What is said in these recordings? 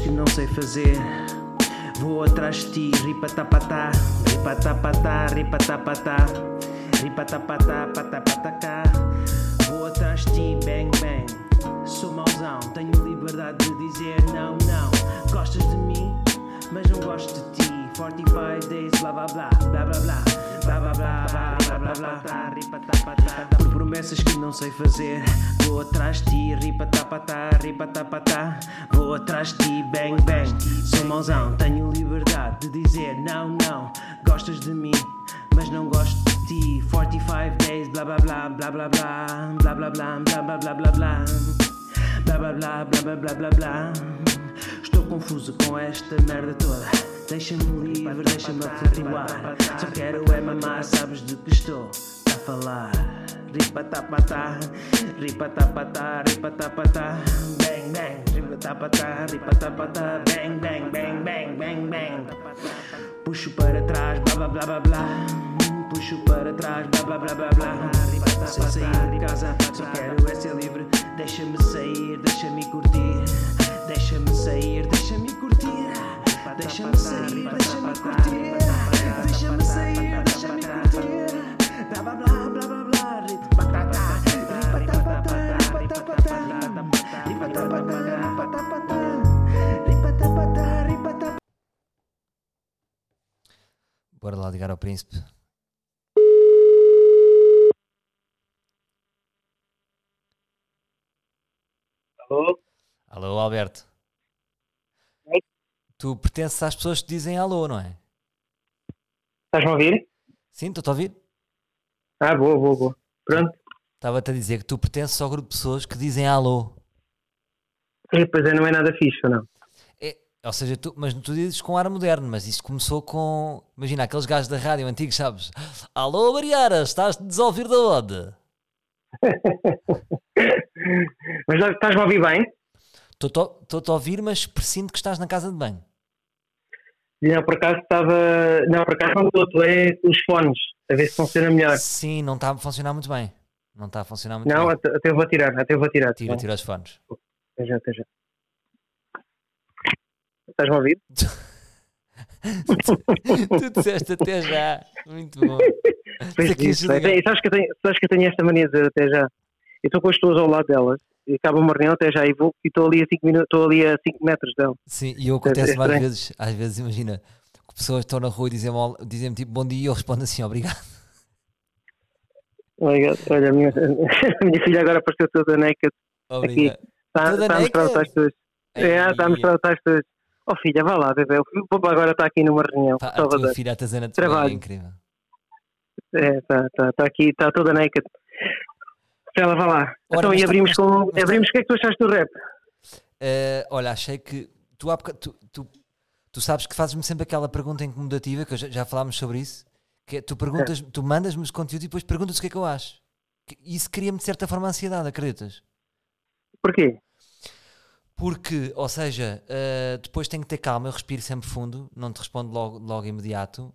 que não sei fazer. Vou atrás de ti, ripatapatá, ripatapatá, ripatapatá, ripatapatá, patapatacá. Vou atrás de ti, bang bang. Sou mauzão, tenho liberdade de dizer não, não. Gostas de mim, mas não gosto de ti. 45 days, blá blá blá, blá blá blá, blá blá blá, blá blá blá, blá, ripatapatá. Por promessas que não sei fazer, vou atrás de ti, ripatapatá, ripatapatá. Vou atrás de ti, bang bang. Sou mauzão, tenho liberdade de dizer não, não. Gostas de mim, mas não gosto de ti. 45 days, blá blá blá, blá blá blá, blá blá blá, blá blá blá blá blá. Blá blá blá blá blá blá blá blá. Estou confuso com esta merda toda. Deixa-me livre, deixa-me flutuar. Só quero é mamar, sabes de que estou a falar. Ripatapatá, ripatapatá, ripatapatá, bang bang, ripatapatá, ripatapatá, bang bang, bang bang, bang bang. Puxo para trás, blá blá blá blá blá. Puxo para trás, blá blá blá blá blá. Sem sair de casa, só quero é ser livre. Deixa-me sair, deixa-me curtir. Deixa-me sair, deixa-me curtir. Deixa-me sair, deixa-me curtir. Deixa-me sair, deixa-me curtir. Blá blá blá blá blá blá. Ripatapatá, ripatapatá, ripatapatá. Ripatapatá, ripatapatá. Ripatapatá, ripatapatá. Bora lá ligar ao príncipe. Alô? Alô, Alberto. Tu pertences às pessoas que dizem alô, não é? Estás-me a ouvir? Sim, estou-te a ouvir? Ah, boa, boa, boa. Pronto. Estava-te a dizer que tu pertences ao grupo de pessoas que dizem alô. E, pois é, não é nada fixe, não? É, ou seja, tu, mas tu dizes com ar moderno, mas isto começou com. Imagina, aqueles gajos da rádio antigos, sabes? Alô, Mariara, estás-te a ouvir da onde? Mas estás-me a ouvir bem? Estou-te a ouvir, mas presinto que estás na casa de banho. Não, por acaso estava. Não, por acaso não estou, estou é os fones, a ver se funciona melhor. Sim, não está a funcionar muito bem. Não está a funcionar muito Não, bem. até, até eu vou tirar, até vou tirar. Tira, tira os fones. Até já, até já. Estás-me a ouvir? tu disseste até já. Muito bom. Pois Isso é e sabes que, eu tenho, sabes que eu tenho esta mania de dizer até já. Eu estou com as pessoas ao lado delas e acaba uma reunião até já e vou e estou ali a 5 minutos, estou ali a 5 metros delas. Sim, e eu acontece é várias estranho. vezes, às vezes imagina, que pessoas estão na rua e dizem-me dizem-me tipo bom dia e eu respondo assim, obrigado. Olha, olha a, minha, a minha filha agora apareceu toda naked. Obrigado. Está, Toda está a mostrar os tais todos. É, está a mostrar os tais todos. Oh filha, vá lá, bebê. O papai agora está aqui numa reunião. Pá, a tua filha, a Tazana é Trabalho. incrível. É, está, está, está aqui, está toda naked. Ela, vá lá. Ora, então, e abrimos com. abrimos, o que é que tu achaste do rap? Eh, olha, achei que tu, há boca- tu, tu, tu sabes que fazes-me sempre aquela pergunta incomodativa, que eu já, já falámos sobre isso, que é, tu perguntas, tu mandas-me os conteúdos e depois perguntas o que é que eu acho. Isso cria-me de certa forma ansiedade, acreditas? Porquê? Porque, ou seja, eh, depois tenho que ter calma, eu respiro sempre fundo, não te respondo logo, logo imediato.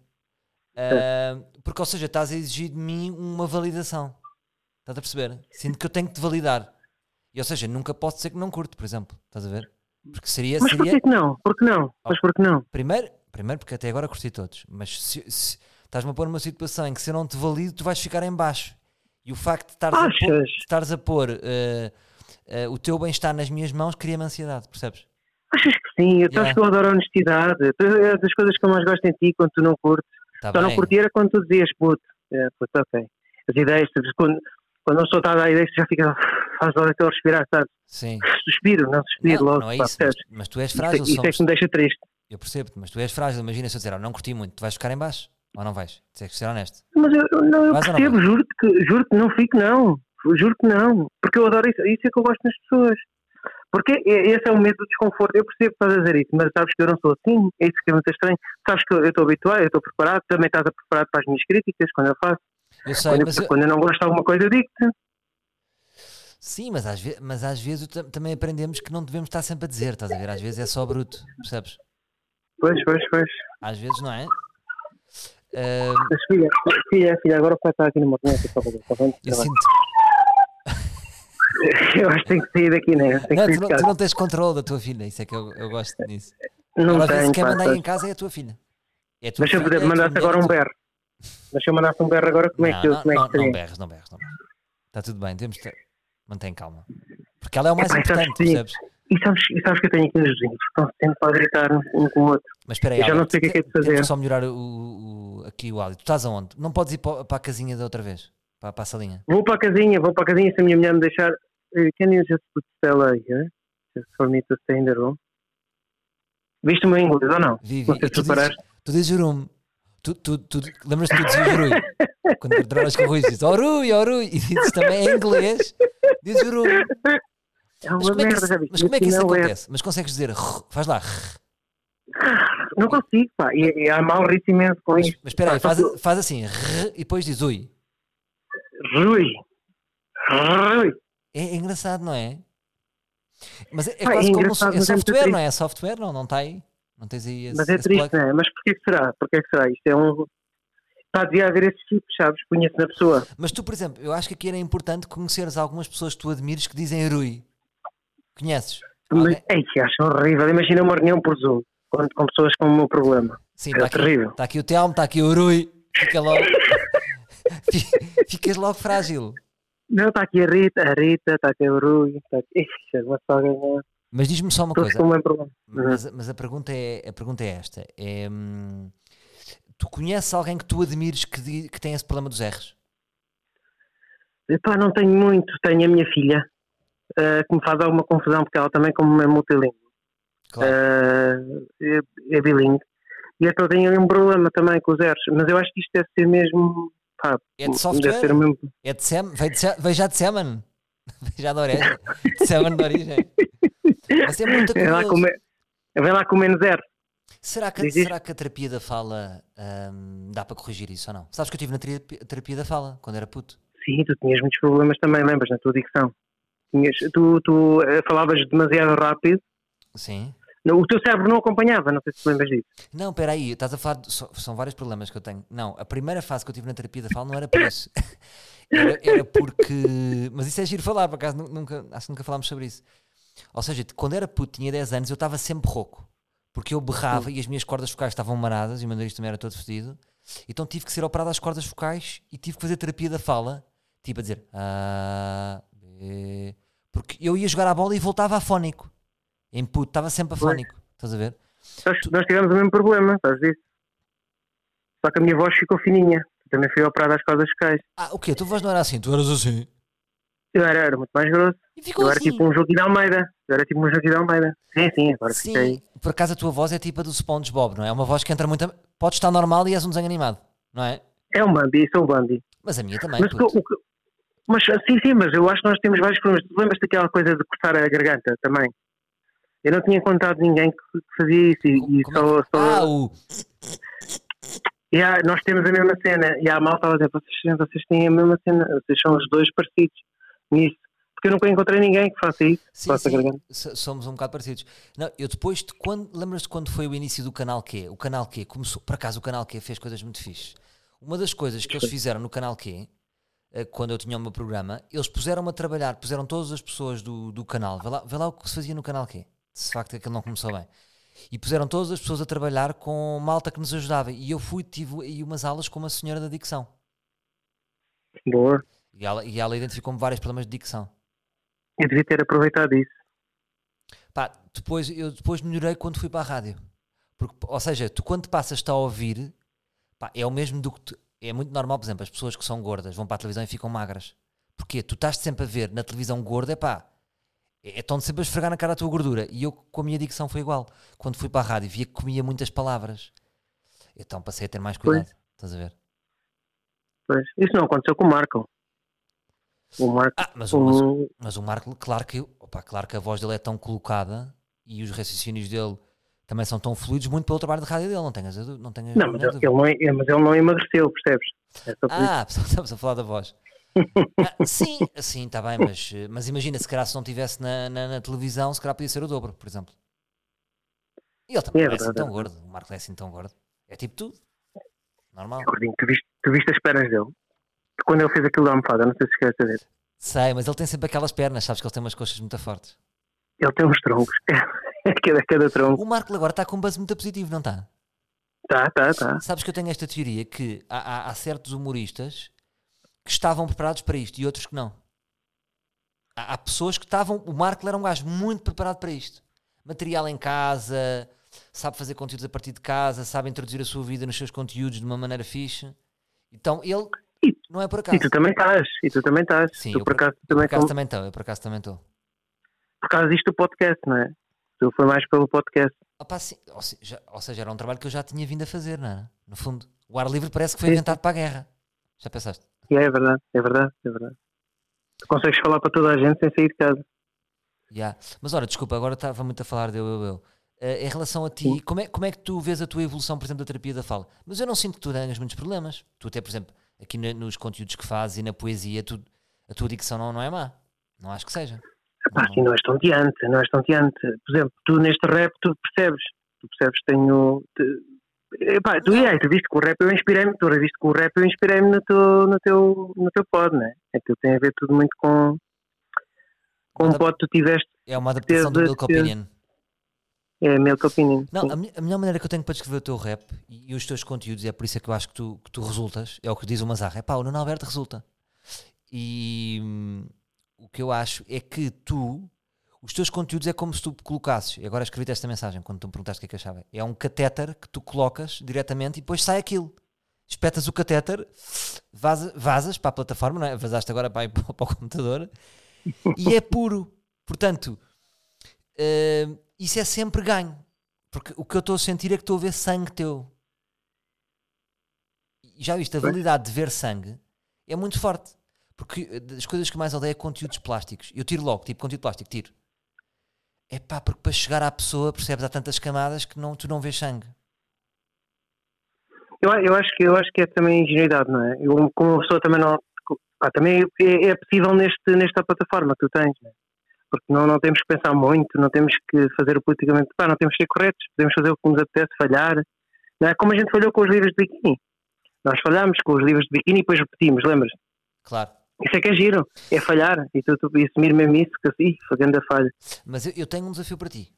Eh, porque, ou seja, estás a exigir de mim uma validação. Estás a perceber? Sinto que eu tenho que te validar. E, ou seja, nunca posso dizer que não curto, por exemplo. Estás a ver? Porque seria. Mas seria porquê que não? Porquê não? Oh. Mas porquê não? primeiro, primeiro, porque até agora curti todos. Mas se, se estás-me a pôr numa situação em que se eu não te valido, tu vais ficar em baixo. E o facto de estares a pôr, Achas? estares a pôr eh, eh, o teu bem-estar nas minhas mãos cria-me ansiedade, percebes? Achas que sim? Eu Yeah. acho que eu adoro a honestidade. É das coisas que eu mais gosto em ti quando tu não curtes. Tá Só não bem. curti era quando tu dizias, puto, é, puto, ok. As ideias, tu- quando, não sou a dar ideias, tu já fica, faz logo aquele respirar, sabes? Sim. Suspiro, não suspiro Não, logo. não é isso, mas, mas tu és Isso, frágil, é- isso é que me deixa triste. eu percebo-te, mas tu és frágil. Imagina se eu disser, "Oh, não curti muito, tu vais ficar em baixo ou não vais? Tens que ser honesto. Mas eu, não, eu Vais percebo, juro-te que, juro que não fico, não. Juro que não. Porque eu adoro isso. Isso é que eu gosto nas pessoas. Porque é- esse é o medo do desconforto. Eu percebo que estás a dizer isso, mas sabes que eu não sou assim. É isso que é muito estranho. Sabes que eu estou habituado, eu estou preparado. Também estás preparado para as minhas críticas quando eu faço. Eu sei, Quando, mas eu, eu- quando eu não gosto de alguma coisa, eu digo-te. sim, mas às, ve- mas às vezes tam- também aprendemos que não devemos estar sempre a dizer, estás a ver? Às vezes é só bruto, percebes? Pois, pois, pois. Às vezes não é? Mas filha, filha, filha, agora o pai está aqui no motinho, está fazer, está bem? eu sinto. Eu acho que tenho que sair daqui, né? Não, que tu tu não tens controle da tua filha, isso é que eu, eu gosto disso. Não Ela, tenho, quem manda aí em casa é a tua filha. É a tua eu filha, poder é mandar-te agora é um a berro. Deixa eu mandar-te um berro agora, como é que, não, como é não, que não, seria? berres, não berres, não berres. Está tudo bem, temos de... mantém calma. Porque ela é o mais Epá, e sabes importante, que sim. percebes? E sabes, e sabes que eu tenho aqui uns vizinhos que estão sempre a gritar um com o outro. Mas espera aí, Eu já não sei o que é que é de temos fazer. só melhorar o, o- aqui o áudio. Tu estás aonde? Não podes ir para, para a casinha da outra vez? Para, para a salinha? Vou para a casinha, vou para a casinha se a minha mulher me deixar. Can you just put Stella here? Just for me to stay in the room? Viste o meu inglês ou não? Vivi, Não sei se tu, dizes, tu dizes Jurum. Tu, tu, tu, Lembras-te que tu dizias Rui? Quando trabalhas com o Rui, dizes Oh Rui, oh Rui. E dizes também em inglês, dizes Jurum. É Mas uma como é que merda, isso, mas como é que isso é- acontece? Mas consegues dizer Faz lá. Não consigo, pá. E, e há mal ritmo imenso com Mas, isto. mas espera aí, faz, faz assim e depois diz Ui. Rui. Rui. É, é engraçado, não é? Mas é, é Pá, é quase como é mas é software, não é? É software, não? Não está aí? Não tens aí esse, Mas é triste, não é? Mas porquê que será? Porquê que será? Isto é um. Pá, devia haver esses tipos, sabes? Conheço na pessoa. Mas tu, por exemplo, eu acho que aqui era importante conheceres algumas pessoas que tu admires que dizem Rui. Conheces? Mas, Alguém? ei, que acho horrível. Imagina uma reunião por Zoom com, com pessoas com o meu problema. Sim, É está aqui, terrível. tá aqui o Telmo, está aqui o Rui. Fica logo. Fi- Ficas logo frágil. Não, está aqui a Rita, a Rita, está aqui o Rui, está aqui. Ixi, uma só ganhar. Mas diz-me só uma Todos coisa. problema. Mas, mas a, pergunta é, a pergunta é esta: é, hum, Tu conheces alguém que tu admires que, que tem esse problema dos R's? Epá, não tenho muito. Tenho a minha filha, eh, que me faz alguma confusão, porque ela também, como é multilingüe, Claro. eh, é, é bilingue. E então tenho ali um problema também com os R's. Mas eu acho que isto deve ser mesmo. Pá, É de deve software? ser o mesmo. É de Sem, veio, de veio já de Seman. Já de origem. De Seman de origem. Mas é muito É lá curioso. com, vem lá com menos R. Será que, Diz será que a terapia da fala hum, dá para corrigir isso ou não? Sabes que eu estive na terapia, terapia da fala quando era puto. Sim, tu tinhas muitos problemas também, lembras, na tua dicção. Tinhas, tu tu eh, falavas demasiado rápido. Sim. Não, O teu cérebro não acompanhava, não sei se te lembras disso. Não, espera aí, estás a falar. de- só- são vários problemas que eu tenho. Não, a primeira fase que eu tive na terapia da fala não era por isso. Era, era porque. Mas isso é giro falar, por acaso nu- nunca, acho que nunca falámos sobre isso. Ou seja, quando era puto, tinha 10 anos, eu estava sempre rouco. Porque eu berrava e as minhas cordas focais estavam maradas e o meu nariz também era todo fedido. Então tive que ser operado às cordas focais e tive que fazer terapia da fala, tipo a dizer A, B. Porque eu ia jogar a bola e voltava afónico. Em puto, estava sempre afónico. Estás a ver? Nós, nós tivemos o mesmo problema, sabes disso? Só que a minha voz ficou fininha. Também fui operado às cordas focais. Ah, o quê? A tua voz não era assim, tu eras assim. Eu era, era muito mais grosso. E ficou Eu era assim. tipo um jogo de Almeida. Eu era tipo um jogo de Almeida. Sim, sim, agora Sim, fiquei. por acaso a tua voz é tipo a do SpongeBob, não é? É uma voz que entra muito. a- Pode estar normal e és um desenho animado, não é? É o Bambi, sou o Bambi. Mas a minha também. Mas, o o mas sim, sim, mas eu acho que nós temos vários problemas. Tu lembras daquela coisa de cortar a garganta também? Eu não tinha encontrado ninguém que fazia isso e, e é só, que- só- Ah, o. E há- nós temos a mesma cena. E há a malta a dizer: vocês, vocês têm a mesma cena, vocês são os dois parecidos nisso. Porque eu nunca encontrei ninguém que faça isso. Sim, faça sim, somos um bocado parecidos. Não, eu depois, de quando, lembras-te quando foi o início do canal Q? O canal Q começou, por acaso o canal Q fez coisas muito fixes. Uma das coisas que eles fizeram no canal Q, eh, quando eu tinha o meu programa, eles puseram-me a trabalhar, puseram todas as pessoas do, do canal, vê lá, vê lá o que se fazia no canal Q, se de facto aquilo não começou bem. E puseram todas as pessoas a trabalhar com malta que nos ajudava. E eu fui, tive aí umas aulas com uma senhora da dicção. Boa. E ela, e ela identificou-me vários problemas de dicção. Eu devia ter aproveitado isso. Pá, depois, eu depois melhorei quando fui para a rádio. Porque, ou seja, tu quando passas a ouvir, pá, é o mesmo do que tu- é muito normal, por exemplo, as pessoas que são gordas vão para a televisão e ficam magras. Porque tu estás sempre a ver na televisão gorda, é pá, é, estão sempre a esfregar na cara a tua gordura. E eu com a minha dicção foi igual. Quando fui para a rádio via que comia muitas palavras. Então passei a ter mais cuidado. Estás a ver? Pois. Isso não aconteceu com o Marco. O Marco. Ah, mas o, mas, mas o Marco, claro que, opa, claro que a voz dele é tão colocada e os raciocínios dele também são tão fluidos, muito pelo trabalho de rádio dele, não tenhas, não tenhas Não, mas ele, ele não, é- mas ele não emagreceu, percebes? É. Ah, estamos a falar da voz. Ah, sim, sim, está bem, mas, mas imagina, se calhar se não estivesse na, na, na televisão, se calhar podia ser o dobro, por exemplo. E ele também É não é assim tão gordo, o Marco é assim tão gordo. É tipo tudo. Normal. Gordinho, tu viste, tu viste as pernas dele? Quando ele fez aquilo da almofada, não sei se esquece ver. Sei, mas ele tem sempre aquelas pernas, sabes que ele tem umas coxas muito fortes. Ele tem uns troncos. É cada, cada tronco. O Marco agora está com um buzz muito positivo, não está? Tá, tá, tá. Sabes que eu tenho esta teoria que há, há- há certos humoristas que estavam preparados para isto e outros que não. Há, há pessoas que estavam. O Marco era um gajo muito preparado para isto. Material em casa, sabe fazer conteúdos a partir de casa, sabe introduzir a sua vida nos seus conteúdos de uma maneira fixe. Então ele não é por acaso. E tu também estás, e tu também estás. Sim, tu eu por acaso também por acaso como- também estou, eu por acaso também estou. por causa disto do podcast, não é? Tu foi mais pelo podcast. Opa, sim, ou, se- já- ou seja, era um trabalho que eu já tinha vindo a fazer, não é? No fundo. O ar livre parece que foi Sim. inventado para a guerra. Já pensaste? É, é verdade, é verdade, é verdade. Tu consegues falar para toda a gente sem sair de casa. Ya. Mas ora, desculpa, agora estava muito a falar de eu, eu, eu. Eh, em relação a ti, como é, como é que tu vês a tua evolução, por exemplo, da terapia da fala? Mas eu não sinto que tu tenhas muitos problemas. Tu até, por exemplo, aqui na- nos conteúdos que fazes e na poesia, tu, a tua dicção não, não é má. Não acho que seja. Pá, Não, sim, não és tonteante, não és tonteante. Por exemplo, tu neste rap, tu percebes. Tu percebes que tenho. Te, epá, tu, é, tu viste que o rap eu inspirei-me, tu viste que o rap eu inspirei-me no teu, no, teu, no teu pod, não é? Aquilo tem a ver tudo muito com. Com Manda- pod que tu tiveste, É uma adaptação do Teve- Milk teve- Opinion. É milk opinion. Não, sim. a, a melhor maneira que eu tenho para descrever o teu rap e, e os teus conteúdos, e é por isso é que eu acho que tu, que tu resultas, é o que diz o Mazarra, é pá, o Nuno Alberto resulta. E hum, o que eu acho é que tu, os teus conteúdos é como se tu colocasses, e agora escrevi esta mensagem quando tu me perguntaste o que é que achava, é um catéter que tu colocas diretamente e depois sai aquilo. Espetas o catéter, vaza- vazas para a plataforma, não é? Vazaste agora para, para, para o computador e é puro. Portanto, hum, isso é sempre ganho. Porque o que eu estou a sentir é que estou a ver sangue teu. E já viste, a validade de ver sangue é muito forte. Porque eh, das coisas que mais odeio é conteúdos plásticos. Eu tiro logo, tipo conteúdo plástico, tiro. É pá, porque para chegar à pessoa, percebes, há tantas camadas que não, tu não vês sangue. Eu, eu, acho que, eu acho que é também ingenuidade, não é? Eu, como uma pessoa também não. Ah, também é, é possível neste, nesta plataforma que tu tens, não é? Porque não, não temos que pensar muito, não temos que fazer o politicamente. Pá, não temos que ser corretos, podemos fazer o que nos apetece, falhar. Não é como a gente falhou com os livros de biquíni. Nós falhámos com os livros de biquíni e depois repetimos, lembras? Claro. Isso é que é giro, é falhar. E tu, tu e assumir mesmo isso, que assim, fazendo a falha. Mas eu, eu tenho um desafio para ti.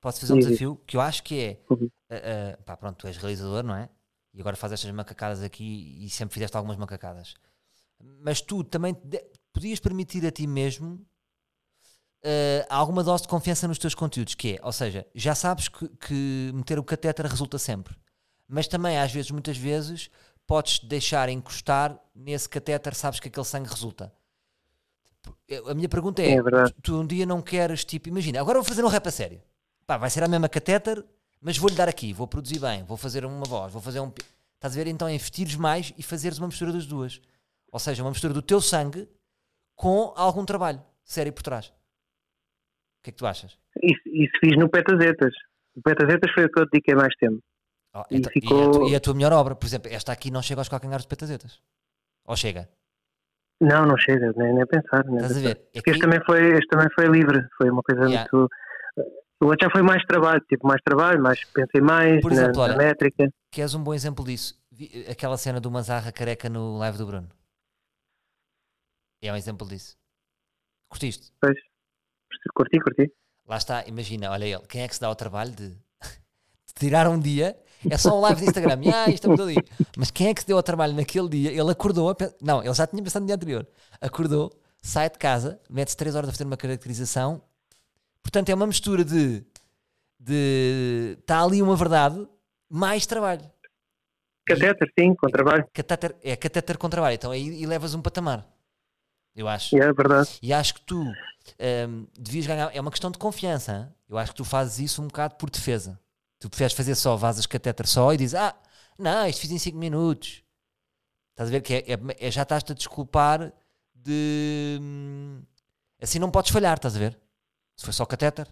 Posso fazer um diz. desafio que eu acho que é. Uhum. ah, ah, pá, pronto, tu és realizador, não é? E agora fazes estas macacadas aqui e sempre fizeste algumas macacadas. Mas tu também podias permitir a ti mesmo ah, alguma dose de confiança nos teus conteúdos, que é, ou seja, já sabes que, que meter o catéter resulta sempre, mas também às vezes, muitas vezes, podes deixar encostar nesse catéter, sabes que aquele sangue resulta. A minha pergunta é: É tu, um dia não queres, tipo, imagina, agora vou fazer um rap a sério. Pá, vai ser a mesma catéter, mas vou-lhe dar aqui, vou produzir bem, vou fazer uma voz, vou fazer um. Estás a ver? Então investires mais e fazeres uma mistura das duas. Ou seja, uma mistura do teu sangue com algum trabalho sério por trás. O que é que tu achas? Isso, isso fiz no Petazetas. O Petazetas foi o que eu dediquei mais tempo. Oh, E então- ficou- e, a tua, e a tua melhor obra, por exemplo, esta aqui não chega aos calcanhares de petazetas. Ou chega? Não, não chega, nem, nem pensar. Nem Estás a ver? É Porque que- este também, foi, este também foi livre, foi uma coisa Yeah. muito. O outro já foi mais trabalho, tipo, mais trabalho, mais pensei mais Por exemplo, na olha, métrica. que és um bom exemplo disso. Aquela cena do Mazarra careca no live do Bruno. É um exemplo disso. Curtiste? Pois, curti, curti. Lá está, imagina, olha ele, quem é que se dá o trabalho de, de tirar um dia? É só um live de Instagram, e, ah, isto muito ali. Mas quem é que se deu ao trabalho naquele dia? Ele acordou, pe- não, ele já tinha pensado no dia anterior. Acordou, sai de casa, mete-se 3 horas a fazer uma caracterização. Portanto, é uma mistura de. de está ali uma verdade, mais trabalho. Catéter, sim, com trabalho. Catéter, é catéter com trabalho, então aí e levas um patamar. Eu acho. É verdade. E acho que tu hum, devias ganhar. É uma questão de confiança. hã? Eu acho que tu fazes isso um bocado por defesa. Tu preferes fazer só, vazas catéter só e dizes: Ah, não, isto fiz em 5 minutos. Estás a ver que é, é- é- já estás-te a desculpar de. hum, assim não podes falhar, estás a ver? Se foi só catéter.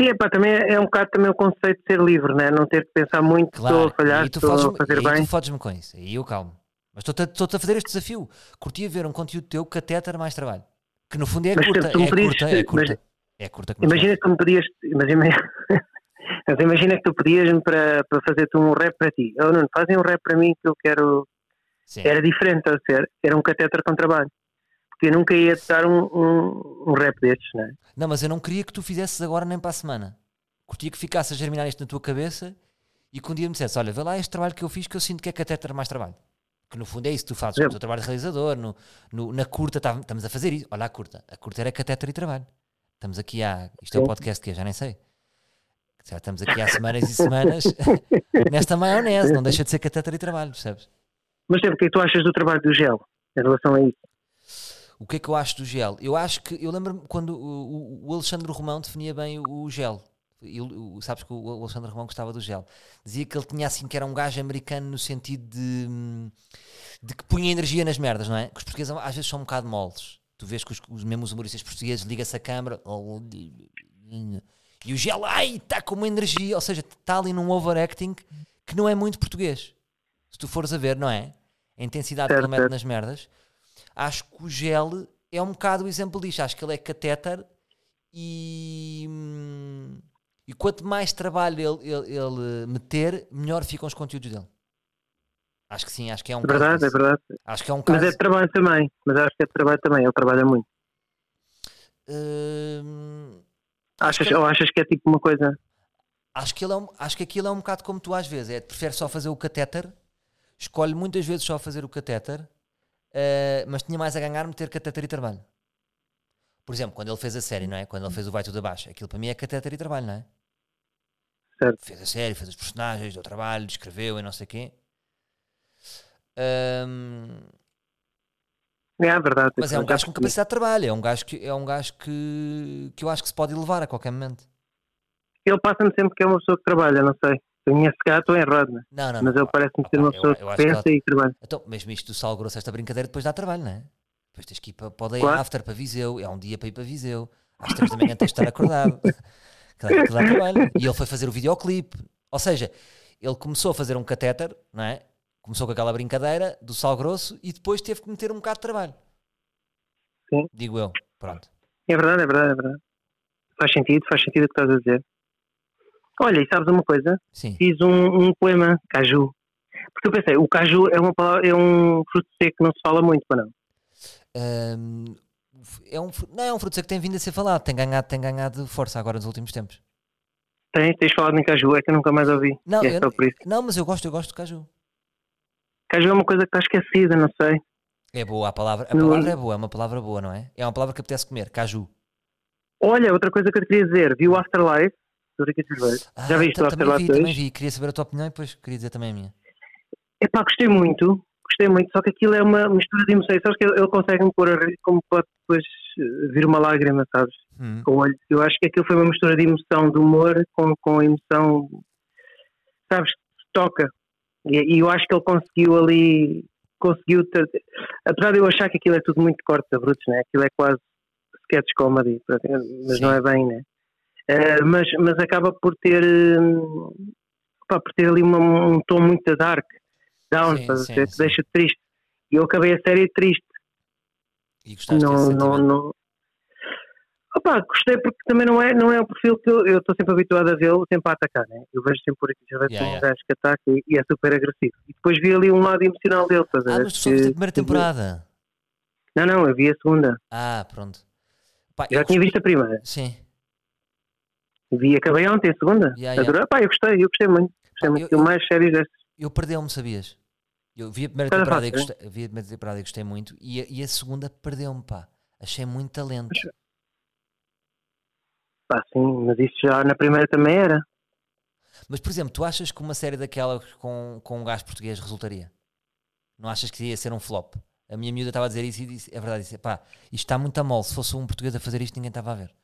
Sim, epá, também é, é um bocado também o conceito de ser livre, né? não ter que pensar muito, estou a falhar, e tu estou a fazer e bem. tu fodes-me com isso. Aí eu calmo. Mas estou-te a, fazer este desafio. Curtia ver um conteúdo teu catéter mais trabalho. Que no fundo é Mas, curta. tu me É curta, é curta. mas- É curta. que Imagina que tu me pedias, imagina, Mas imagina que tu pedias-me para, para fazer-te um rap para ti. Eu não, fazem um rap para mim que eu quero. Sim. Era diferente, a ser. Era um catéter com trabalho. Porque eu nunca ia dar um, um, um rap destes, não é? Não, mas eu não queria que tu fizesses agora nem para a semana. Curtia que ficasse a germinar isto na tua cabeça e que um dia me dissesse: Olha, vê lá este trabalho que eu fiz que eu sinto que é catéter mais trabalho. Que no fundo é isso que tu fazes com o teu trabalho de realizador. No, no- na curta tá- estamos a fazer isso. Olha a curta. A curta era catéter e trabalho. Estamos aqui há. Isto é o Sim. podcast que é, já nem sei. Já estamos aqui há semanas e semanas nesta maionese. Não deixa de ser catéter e trabalho, percebes? Mas sempre, o que é que tu achas do trabalho do gel em relação a isso? O que é que eu acho do gel? Eu acho que. Eu lembro-me quando o, o- o Alexandre Romão definia bem o, o gel. Eu- sabes que o Alexandre Romão gostava do gel. Dizia que ele tinha assim que era um gajo americano no sentido de, de que punha energia nas merdas, não é? Que os portugueses às vezes são um bocado moles. Tu vês que os, os mesmos humoristas portugueses liga-se a câmara e o gel, ai, está com uma energia, ou seja, está ali num overacting que não é muito português. Se tu fores a ver, não é? A intensidade que ele mete nas merdas. Acho que o gel é um bocado o exemplo disto. Acho que ele é catéter e, hum, e quanto mais trabalho ele, ele- ele meter, melhor ficam os conteúdos dele. Acho que sim, acho que é um É verdade, caso é verdade. Acho que é um Mas é de trabalho também. Mas acho que é de trabalho também. Ele trabalha muito. hum, Achas, que, ou achas que é tipo uma coisa. acho, que ele é um- acho que aquilo é um bocado como tu às vezes. É, prefere só fazer o catéter, escolhe muitas vezes só fazer o catéter, eh, mas tinha mais a ganhar meter catéter e trabalho. Por exemplo, quando ele fez a série, não é? Quando ele fez o Vai Tudo Abaixo, aquilo para mim é catéter e trabalho, não é? Certo. Fez a série, fez os personagens, deu trabalho, descreveu e não sei o quê. Ahm, É, é verdade. mas é um Já gajo com capacidade de trabalho, é um gajo que, é um gajo que, que eu acho que se pode elevar a qualquer momento. Ele passa-me sempre que é uma pessoa que trabalha, não sei. Conheço cá, estou errado, né? Não, não, mas não. ele parece-me ser uma eu- pessoa eu que acho que pensa e trabalha. Então, mesmo isto do sal grosso, esta brincadeira, depois dá trabalho, não é? Depois tens que ir para, day Claro. after para Viseu, é um dia para ir para Viseu, às três da manhã tens de estar acordado. Claro que dá trabalho. E ele foi fazer o videoclipe. Ou seja, ele começou a fazer um catéter, não é? Começou com aquela brincadeira do sal grosso e depois teve que meter um bocado de trabalho. Sim. Digo eu. Pronto. É verdade, é verdade, é verdade. Faz sentido, faz sentido o que estás a dizer. Olha, e sabes uma coisa? Sim. Fiz um, um poema, caju. Porque eu pensei, o caju é, uma palavra, é um fruto seco que não se fala muito, para não. Ahm, é um, não, é um fruto seco que tem vindo a ser falado, tem ganhado, tem ganhado força agora nos últimos tempos. Tens, tens falado em caju, é que eu nunca mais ouvi. Não, é eu-. Não, mas eu gosto, eu gosto do caju. Caju é uma coisa que está esquecida, não sei. É boa a palavra. A Não- palavra é boa, é uma palavra boa, não é? É uma palavra que apetece comer, caju. Olha, outra coisa que eu queria dizer, vi o Afterlife do Ricky Gervais. Ah, Já viste o Afterlife vi, 2? também vi. Queria saber a tua opinião e depois queria dizer também a minha. Epá, gostei muito, gostei muito, só que aquilo é uma mistura de emoções. Sabes que ele, ele consegue me pôr a rir como pode depois eh, vir uma lágrima, sabes? Hum. Com o olho. Eu acho que aquilo foi uma mistura de emoção, de humor com, com emoção, sabes? Toca. E, e eu acho que ele conseguiu ali, conseguiu, ter- apesar de eu achar que aquilo é tudo muito corte a brutos, né? Aquilo é quase sketch comedy, mas Sim. não é bem, né? Eh, mas, mas acaba por ter, hum, pá, por ter ali uma- um tom muito dark, down, Sim, estás a sim, ver? deixa triste. E eu acabei a série triste. E gostaste Não, não, não. Opa, gostei porque também não é, não é o perfil que eu estou sempre habituado a vê-lo sempre a atacar, né? Eu vejo sempre por aqui, já vejo Yeah, um gajo que ataca e, e é super agressivo. E depois vi ali um lado emocional dele, estás a Ah, ver? mas tu só viste a primeira que- temporada. Não, não, eu vi a segunda. Ah, pronto. Pá, Já tinha visto a primeira. Sim. Vi, acabei ontem a segunda. Yeah, yeah. Adorei. Pá, eu gostei, eu gostei muito. Gostei Pá, muito. eu- Eu, eu- mais séries destas. Eu perdeu-me, sabias? Eu vi a primeira temporada, e gostei, vi a primeira temporada e gostei muito. E a, e a segunda perdeu-me, pá. Achei muito talento. Pá, sim, mas isso já na primeira também era. Mas, por exemplo, tu achas que uma série daquela com, com um gajo português resultaria? Não achas que ia ser um flop? A minha miúda estava a dizer isso e disse, é verdade, disse, pá, isto está muito a mole. Se fosse um português a fazer isto, ninguém estava a ver.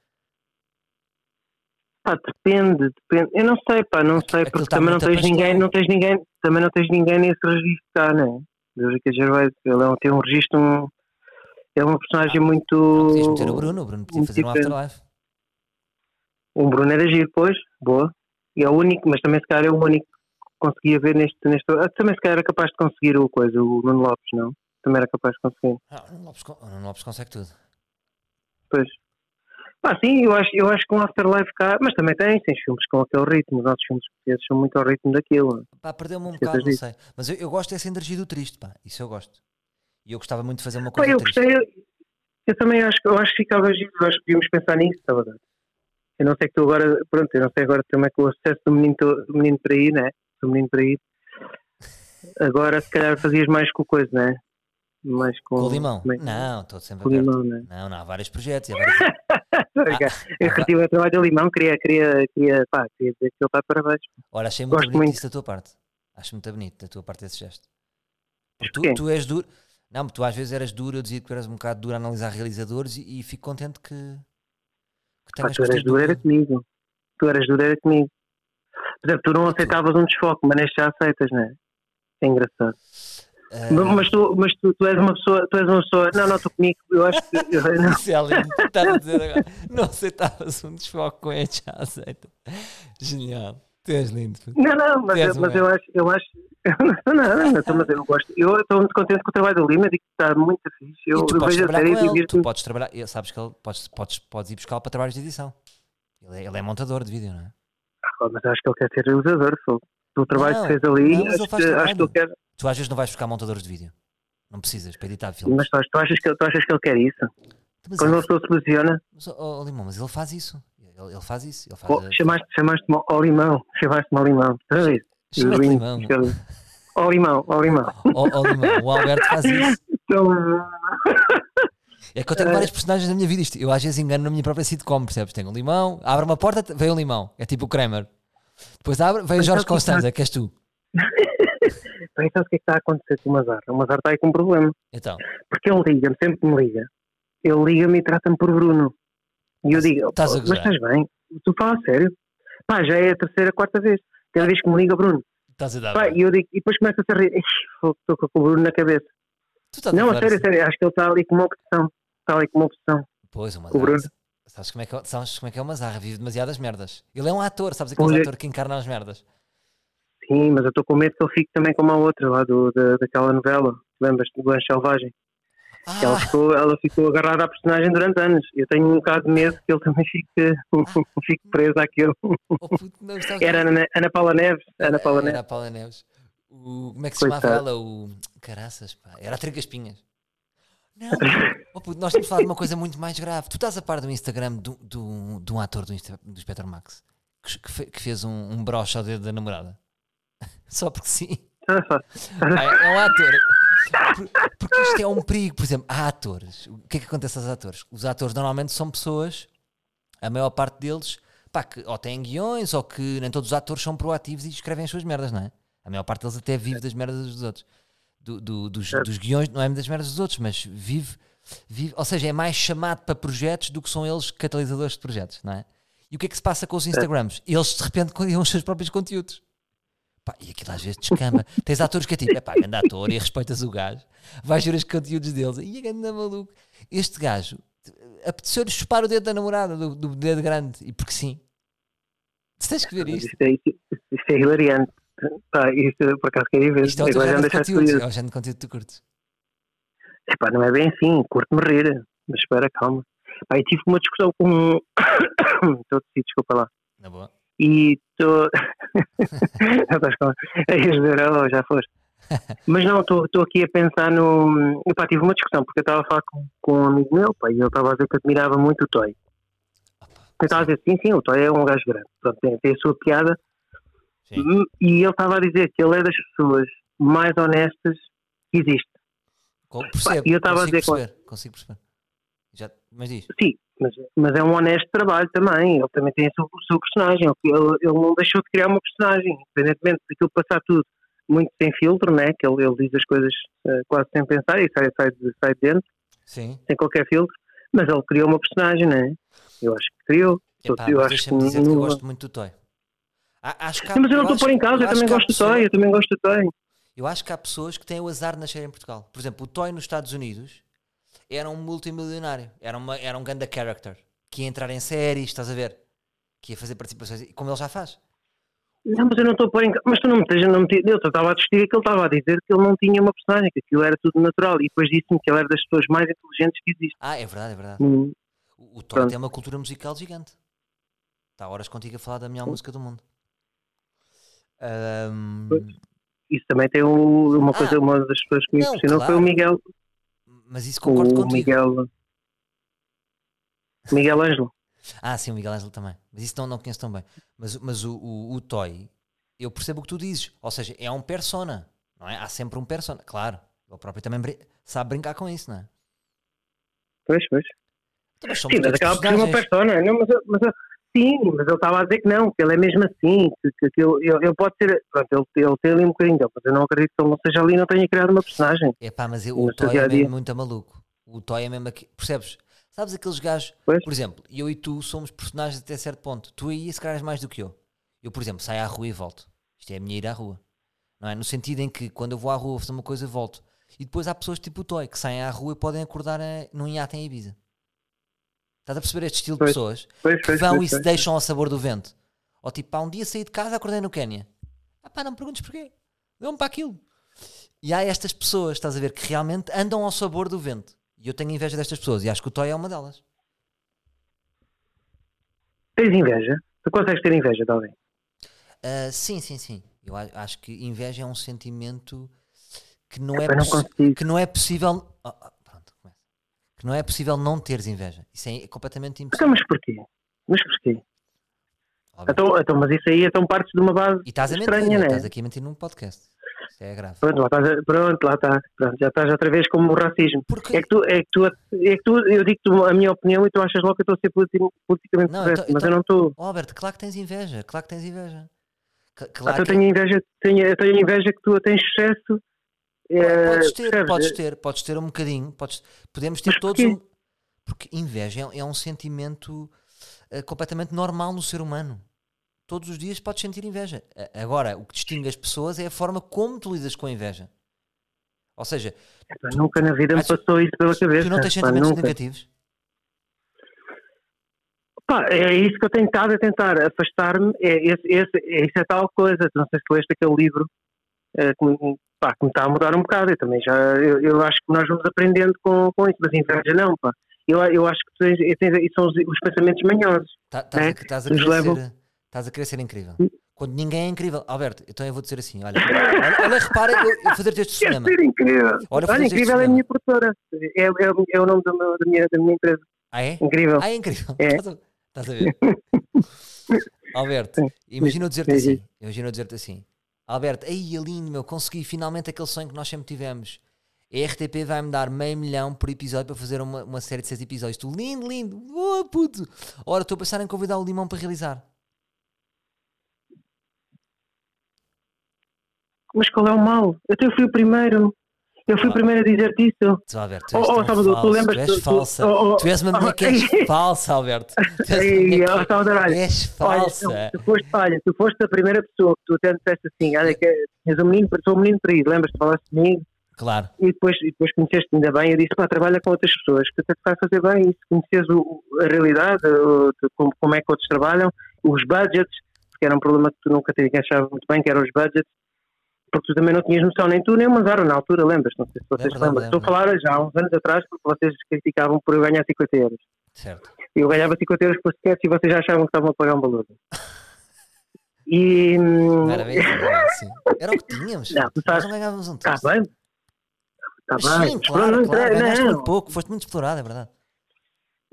Pá, depende, depende. Eu não sei, pá, não sei, porque tá também não tens ninguém, não tens ninguém, também não tens ninguém nesse registro cá, né? Do Ricky Gervais, ele é um, tem um registro, um, é uma personagem muito. Podias meter o Bruno, o Bruno podia fazer um afterlife. Um Bruno era giro, pois, boa. E é o único, mas também se calhar é o único que conseguia ver neste. neste ah, também se calhar era capaz de conseguir o coisa, o Nuno Lopes, não? Também era capaz de conseguir. Ah, o Nuno Lopes, o Lopes consegue tudo. Pois. Pá, sim, eu acho, eu acho que um Afterlife cá, mas também tem, tem filmes com aquele ritmo, os nossos filmes portugueses são muito ao ritmo daquilo. Pá, perdeu-me um bocado, não sei. Mas eu, eu gosto dessa energia do triste, pá. Isso eu gosto. E eu gostava muito de fazer uma Pá, coisa eu triste. gostei, eu, eu também acho, que- eu acho que ficava giro, eu acho que devíamos pensar nisso, tá verdade. Eu não sei que tu agora, pronto, eu não sei agora também com o sucesso do menino, do menino para ir, né? Do menino para ir. Agora se calhar fazias mais com coisa, né? Mais com, Com limão? como é que- Não, estou sempre Com limão, né? Não, não, há vários projetos. há vários- eu ah, retive o trabalho do limão, queria, queria, queria, pá, queria dizer que ele está parabéns. Ora, achei muito Gosto bonito muito. isso da tua parte. Acho muito bonito da tua parte esse gesto. Tu, tu és duro. Não, tu às vezes eras duro, eu dizia que tu eras um bocado duro a analisar realizadores e, e fico contente que, que tenhas tu eras duro, era comigo. Tu eras duro, era comigo. Por exemplo, tu não aceitavas um desfoque, mas neste já aceitas, não é? É engraçado. Ah, Mas- tu, mas tu, tu és uma pessoa, tu és uma pessoa, não, não, estou comigo, eu acho que, eu, não, Isso é lindo. Estás a dizer agora. Não aceitavas um desfoque com este, já aceita. Genial. Tu és lindo. não, não, mas, eu, mas eu acho, eu acho, não, não, não, mas eu gosto, eu estou muito contente com o trabalho do Lima, digo que está muito fixe, eu, eu vejo a série e. Tu podes trabalhar. Sabes que ele podes, podes, podes ir buscar para trabalhos de edição. Ele é, ele é montador de vídeo, não é? Ah, mas acho que ele quer ser realizador, só. O trabalho Não, que fez ali, não, acho, que, acho que ele quer, Tu às vezes não vais buscar montadores de vídeo. Não precisas para editar filmes. mas tu, ach- tu achas que, tu achas que ele quer isso? Mas Quando ele- uma pessoa se posiciona, Mas, oh, oh, Limão, mas ele faz isso. Ele, ele faz isso. Ele faz, oh, chamaste, chamaste-me ao limão, chamaste-me ao limão, Lindo, Limão. Ao limão, ao limão. Oh, Limão, o Alberto faz isso. Então, É que eu tenho várias personagens na minha vida. Isto, eu às vezes engano na minha própria sitcom, percebes? Tenho um limão, abre uma porta, vem um limão. É tipo o Kramer. Depois abre, vem o Jorge Constanza, que és tu. Bem, sabes o que é que está a acontecer com o Mazar? O Mazar está aí com um problema. Então, Porque ele liga-me, sempre que me liga. Ele liga-me e trata-me por Bruno. E eu digo, Estás a "Pô, mas gozar?" estás bem? Tu falas sério? Pá, já é a terceira, quarta vez. Cada vez que me liga, Bruno. estás a dar. Pá, e eu digo, e depois começa a rir. Estou com o Bruno na cabeça. Não, a sério, a assim. sério. Acho que ele está ali com uma opção. Está ali com uma opção. Pois, o O Mazarra. Bruno. Sabes como, é que, é- sabes como é que é o Mazarra? Vive demasiadas merdas. Ele é um ator, sabes aquele Olha- ator que encarna as merdas. Sim, mas eu estou com medo que ele fique também como a outra lá do, da, daquela novela. Lembras-te do Blanche Selvagem? Que Ela, Ah, ficou, ela ficou agarrada à personagem durante anos. Eu tenho um bocado de medo que ele também fique, fique preso àquilo. oh puto, não, estava- Era Ana, Ana Paula Neves. Ana Paula Neves. a Paula Neves. O, como é que se chamava ela? O. Caraças, pá. Era a Triga Espinhas. Não, oh, puto, nós temos de falar de uma coisa muito mais grave. Tu estás a par do Instagram do, do, de um ator do, Insta, do Spectrum Max que, que fez um, um broche ao dedo da namorada? Só porque sim. É, é um ator. Por- Porque isto é um perigo. Por exemplo, há atores. O que é que acontece aos atores? Os atores normalmente são pessoas, a maior parte deles, pá, que ou têm guiões ou que nem todos os atores são proativos e escrevem as suas merdas, não é? A maior parte deles até vive das merdas dos outros. Do- do- dos, dos guiões, não é das merdas dos outros, mas vive, vive. Ou seja, é mais chamado para projetos do que são eles catalisadores de projetos, não é? E o que é que se passa com os Instagrams? Eles de repente criam os seus próprios conteúdos. Pá, e aquilo às vezes descamba. Tens atores que é tipo, é pá, grande ator e respeitas o gajo, vais ver os conteúdos deles e é grande maluco. Este gajo apeteceu-lhe chupar o dedo da namorada, do, do dedo grande, e porque sim. Tu tens que ver isto. Isto é, isto é hilariante. Pá, isto por acaso queria ver. Isto é o género de conteúdo. É o género de conteúdo que tu curtes. Epá, não é bem assim, curto-me rir. Mas espera, calma. Pá, eu tive uma discussão com um. Estou a desculpa lá. Na boa. E estou. A oh, já foste. Mas não, estou aqui a pensar no. Epá, tive uma discussão, porque eu estava a falar com, com um amigo meu, pá, e ele estava a dizer que admirava muito o Toy. Eu estava a dizer, sim, sim, o Toy é um gajo grande. Pronto, tem, tem a sua piada. Sim. Hum, E ele estava a dizer que ele é das pessoas mais honestas que existe. Percebo, e eu estava a dizer perceber, consigo perceber. Mas diz. Sim, mas, mas é um honesto trabalho também. Ele também tem o seu, o seu personagem. Ele, ele não deixou de criar uma personagem, independentemente daquilo passar tudo muito sem filtro, né? que ele, ele diz as coisas eh, quase sem pensar e sai, sai, sai de dentro, Sim. sem qualquer filtro. Mas ele criou uma personagem, né? Eu acho que criou. Epá, eu acho que que eu gosto muito do Toy. Há- Acho que há- Sim, mas eu não eu estou a pôr em causa, eu acho também gosto do pessoas- Toy, eu também gosto do Toy. Eu acho que há pessoas que têm o azar de nascer em Portugal. Por exemplo, o Toy nos Estados Unidos era um multimilionário, era, uma, era um ganda character que ia entrar em séries, estás a ver? Que ia fazer participações, como ele já faz. Não, mas eu não estou a pôr em. Mas tu não me estejas, não me eu estava a discutir que ele estava a dizer que ele não tinha uma personagem, que aquilo era tudo natural. E depois disse-me que ele era das pessoas mais inteligentes que existe. Ah, é verdade, é verdade. Hum, O, o Pronto. tem uma cultura musical gigante. Está horas contigo a falar da melhor música do mundo. Pois. Isso também tem um- uma coisa, Ah. uma das pessoas que me Não, impressionou foi claro. o Miguel. Mas isso concordo o contigo. Miguel. Miguel Ângelo. Ah, sim, o Miguel Ângelo também. Mas isso não, não conheço tão bem. Mas, mas o, o, o Toy, eu percebo o que tu dizes. Ou seja, é um persona. Não é? Há sempre um persona. Claro, ele próprio também brin- sabe brincar com isso, não é? Pois, pois. Então, Sim, mas acaba por ser uma persona. Não, mas, mas sim, mas ele estava a dizer que não, que ele é mesmo assim, que, que, que ele, ele, ele pode ser. Pronto, ele, ele tem ali um bocadinho dele, mas eu não acredito que ele não seja ali e não tenha criado uma personagem. É pá, mas eu, o Toy é mesmo muito maluco. O Toy é mesmo aqui. Percebes? Sabes aqueles gajos, Pois. por exemplo, eu e tu somos personagens até certo ponto. Tu aí, se calhar, mais do que eu. Eu, por exemplo, saio à rua e volto. Isto é a minha ir à rua. Não é? No sentido em que quando eu vou à rua fazer uma coisa, volto. E depois há pessoas tipo o Toy que saem à rua e podem acordar eh, num iate em Ibiza. Estás a perceber este estilo de Pois. pessoas Pois, que pois, vão pois, e se deixam ao sabor do vento? Ou tipo, há um dia saí de casa acordei no Quénia. Ah pá, não me perguntes porquê. Deu-me para aquilo. E há estas pessoas, estás a ver, que realmente andam ao sabor do vento. E eu tenho inveja destas pessoas e acho que o Toy é uma delas. Tens inveja? Tu consegues ter inveja de alguém? Ah, sim, sim, sim. Eu acho que inveja é um sentimento que não é, não consigo. que não é possível. Começa. Que não é possível não teres inveja. Isso é completamente Então, impossível. mas porquê? Mas porquê? óbvio. Então, então, mas isso aí então parte de uma base e estás a mentir, estranha, né? né? estás aqui a mentir num podcast. Isso é grave. Pronto, lá estás, pronto, lá está. Pronto, já estás outra vez como o racismo. Porque É que tu, é que tu, é que tu eu digo a minha opinião e tu achas logo que eu estou a ser politi- politicamente Não, correto, então- mas então- eu não estou. Alberto, claro que tens inveja, claro que tens inveja. Ah, Claro eu que- tenho inveja, tenho, eu tenho inveja que tu tens sucesso. Eh, podes ter, percebes? podes ter, podes ter um bocadinho, podes, podemos ter todos um. Porque inveja é, é um sentimento eh, completamente normal no ser humano. Todos os dias podes sentir inveja. Agora, o que distingue as pessoas é a forma como tu lidas com a inveja. Ou seja, Pá, Nunca na vida me tu- passou isso pela cabeça. tu não tens sentimentos nunca. negativos. Pá, é isso que eu tenho estado a tentar afastar-me. É, esse, esse, é, isso é tal coisa. Não sei se tu leste aquele livro eh, que, pá, que me está a mudar um bocado. Eu também já. Eu, eu acho que nós vamos aprendendo com, com isso, mas inveja não, pá. Eu, eu acho que tens, tens- são os, os pensamentos manhosos. Tá- Estás É, a, estás a levam- a querer ser incrível. Quando ninguém é incrível. Alberto, então eu vou dizer assim: olha, olha, olha, repara, eu, eu fazer-te este cinema. ser incrível. Olha, Olha, incrível é a cinema. minha produtora. É, é, é o nome meu- da, minha, da minha empresa. Ah, é? Incrível. Ah, é incrível. É. Estás, a, estás a ver? Alberto, imagina eu dizer-te Sim, assim. Imagina eu dizer-te assim. Alberto, aí é lindo, meu, consegui finalmente aquele sonho que nós sempre tivemos. A RTP vai-me dar meio milhão por episódio para fazer uma, uma série de seis episódios. Tu, lindo, lindo. Oh, puto. Ora, estou a pensar em convidar o Limão para realizar. Mas qual é o mal? Eu até fui o primeiro. Eu fui o Ah. primeiro a dizer-te isso. Tu, Alberto, tu Oh, és oh, tão Salvador, tu falso. lembras Tu és tu- tu- falsa. oh, oh, Tu és uma mulher que és oh, falsa, Alberto. Tu és Ei, oh, Salvador, olha, és Olha, falsa. não, tu foste, olha, tu foste a primeira pessoa que tu até disseste assim, olha, que és um menino, sou um menino para ir, lembras-te, falaste comigo Claro. e depois, e depois conheceste ainda bem, eu disse, pá, trabalha com outras pessoas, que até te vai fazer bem isso, conheces o, a realidade, o- como, como é que outros trabalham, os budgets, que era um problema que tu nunca te achava muito bem, que eram os budgets, porque tu também não tinhas noção, nem tu nem o Manzaro na altura, lembras? Não sei se vocês lembram. lembro, Estou a falar já há uns anos atrás, porque vocês criticavam por eu ganhar 50 euros. Certo. Eu ganhava 50 euros por sketch e vocês já achavam que estavam a pagar um valor. E. hum, era o que tínhamos. Não, tu Nós sabes- não ganhávamos um Está bem. Está bem. Sim, claro, pronto, claro. não, Ganhaste não. muito pouco, foste muito explorado, é verdade.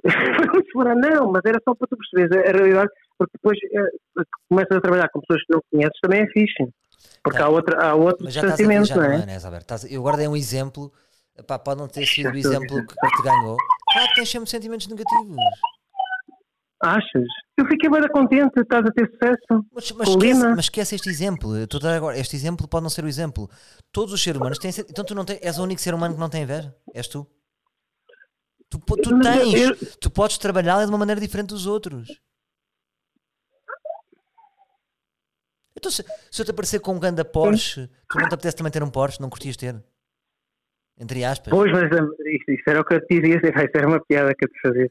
Vamos explorar, não, mas era só para tu perceberes a, a realidade, porque depois eh, começas a trabalhar com pessoas que não conheces, também é fixe. Porque Tá. há, outra, há outro Mas já estás a distanciamento, não é? Alberto? Estás- Eu agora dei um exemplo, pá, pode não ter sido o exemplo que, te ganhou. Claro que tens sempre sentimentos negativos. Achas? Eu fiquei bem contente, estás a ter sucesso. Mas, mas, esquece, mas esquece este exemplo. Estou a dar agora. Este exemplo pode não ser o exemplo. Todos os seres humanos têm. Então tu não tens, és o único ser humano que não tem inveja? És tu? Tu, tu eu- tens. eu- Tu podes trabalhar de uma maneira diferente dos outros. Então, se, se eu te aparecer com um ganda Porsche, tu não te apetece também ter um Porsche? Não curtias ter? Entre aspas. Pois, mas eh, isso, isso era o que eu te dizia, isso era uma piada que eu te fazia.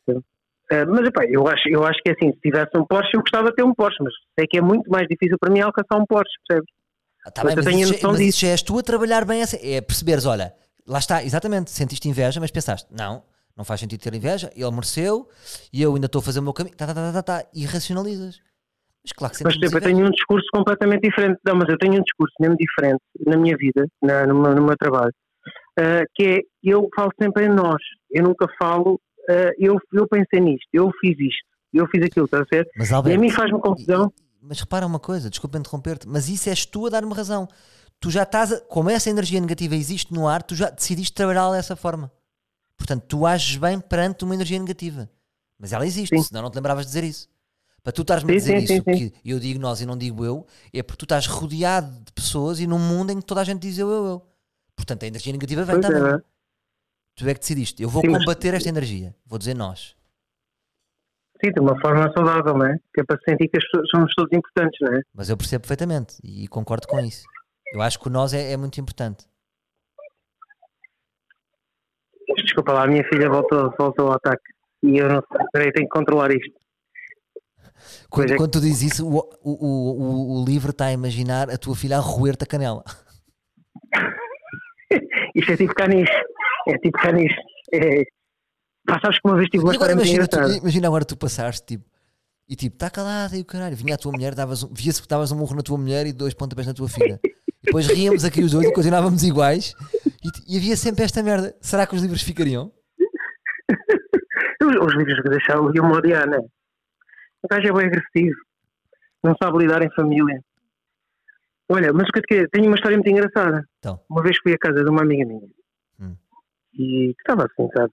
Eh, mas epá, eu acho, eu acho que é assim, se tivesse um Porsche, eu gostava de ter um Porsche, mas sei que é muito mais difícil para mim alcançar um Porsche, percebes? Ah, tá mas bem, mas, isso, noção mas isso já és tu a trabalhar bem essa, é perceberes, olha, lá está, exatamente, sentiste inveja, mas pensaste, não, Não faz sentido ter inveja, ele mereceu e eu ainda estou a fazer o meu caminho, tá, tá, tá, tá, tá, e racionalizas. Mas claro que Mas sentimos tipo, eu tenho um discurso completamente diferente. Não, mas eu tenho um discurso mesmo diferente na minha vida, na- no, meu, no meu trabalho, ah, que é, eu falo sempre em nós. Eu nunca falo, ah, eu, eu pensei nisto, eu fiz isto, eu fiz aquilo, está a ver? Mas E a mim faz-me confusão. Mas repara uma coisa, desculpa interromper-te, mas isso és tu a dar-me razão. Tu já estás, a, como essa energia negativa existe no ar, tu já decidiste trabalhá-la dessa forma. Portanto, tu ages bem perante uma energia negativa. Mas ela existe, Sim. senão não te lembravas de dizer isso. Para tu estares-me a dizer sim, isso, sim, sim. que eu digo nós e não digo eu, é porque tu estás rodeado de pessoas e num mundo em que toda a gente diz eu, eu, eu. Portanto, a energia negativa vem Pois também. é, Tu é que decidiste. Eu vou Sim, mas- combater esta energia. Vou dizer nós. sim, de uma forma saudável, não é? Que é para sentir que somos todos importantes, não é? Mas eu percebo perfeitamente e concordo com isso. Eu acho que o nós é, é muito importante. Desculpa lá, a minha filha voltou, voltou ao ataque. E eu não sei, peraí, tenho que controlar isto. Quando, é. quando tu dizes isso, o, o, o, o livro está a imaginar a tua filha a roer-te a canela. Isto é tipo caniche. É tipo caniche. É... Pá, sabes que uma vez tive uma história muito engraçada. imagina agora tu passaste tipo, e tipo, está calada e o caralho. Vinha a tua mulher, davas um, via-se que davas um murro na tua mulher e dois pontapés na tua filha. Depois ríamos aqui os dois e continuávamos iguais e, e havia sempre esta merda. Será que os livros ficariam? Os, os livros que deixaram iam me odiar, não é? O gajo é bem agressivo. Não sabe lidar em família. Olha, mas o que eu te queria, tenho uma história muito engraçada. Então. Uma vez fui à casa de uma amiga minha. Hum. E estava assim, sabes?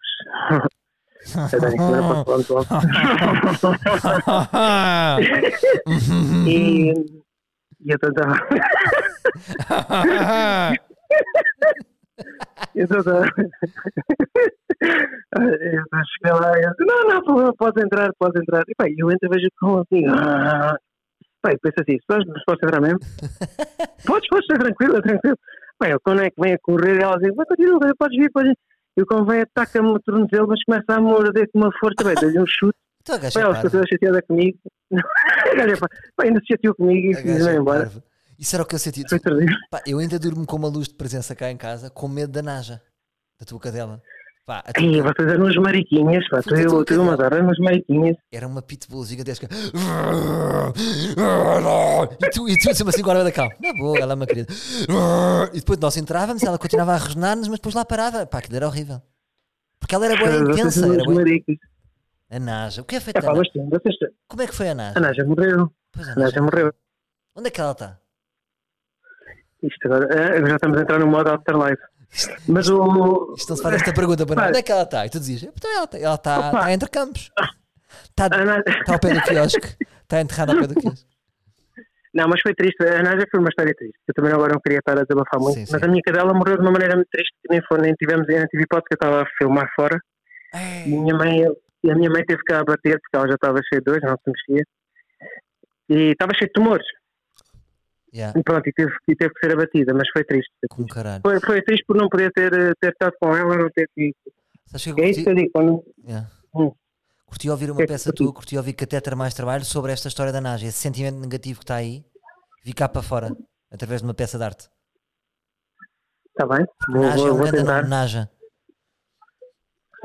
E, e eu estava. Eu estava. Eu cheguei lá e eu disse, não, não, pode entrar, pode entrar. E pá, eu entro e vejo como assim. Ah. Pá, eu penso assim, podes, posso entrar mesmo? podes, podes, está tranquilo, é tranquilo. Pá, eu quando é que vem a correr, ela diz, vai, continua, podes vir, podes vir. E quando vem, ataca-me o tornozelo, mas começa a morder com uma força, bem, dei-lhe um chute. A é ela ficou chateada comigo. Pá, ainda se chateou comigo e fiz-me é embora. Isso era o que eu senti. Pá, eu ainda durmo com uma luz de presença cá em casa, com medo da Naja, da tua cadela. Pá, a tua Ai, vocês eram uns mariquinhas, pá, tu eu, tu tu umas horas, uns mariquinhas. era uma pitbull gigantesca. E tu, e tu sempre assim guarda da calma. Na boa, ela é uma querida. E depois nós entrávamos, ela continuava a resnar-nos, mas depois lá parava. Pá, aquilo era horrível. Porque ela era boa intensa. eram Era maricas. A Naja. O que é feito É pá, Naja? mas vocês. Como é que foi a A Naja? Naja morreu. Pois a A Naja Naja. morreu. Onde é que ela está? Isto agora, eh, já estamos a entrar no modo afterlife. Mas o. Isto não se faz esta pergunta para. Onde é que ela está? E tu dizias, então ela está ela está está entre campos. Está, está ao pé do quiosque. Está enterrada ao pé do quiosque. Não, mas foi triste. A Naja foi uma história triste. Eu também agora não queria estar a desabafar muito. Sim, sim. Mas a minha cadela morreu de uma maneira muito triste. que Nem, foi, nem tivemos, nem tive hipótese que eu estava a filmar fora. E a minha mãe, a minha mãe teve que a bater porque ela já estava cheia de dores, não se mexia. E estava cheia de tumores. Yeah, E pronto, e teve, e teve que ser abatida, mas foi triste. com caralho. Foi, foi triste por não poder ter, eh, ter estado com ela, não ter eu É isso que eu digo. Quando, yeah. Hum. curti ouvir uma é peça tua, curti ouvir que até ter mais trabalho sobre esta história da Naja. Esse sentimento negativo que está aí, vi cá para fora, através de uma peça de arte. Está bem? Vou, Naja é vou, um vou grande tentar. Naja.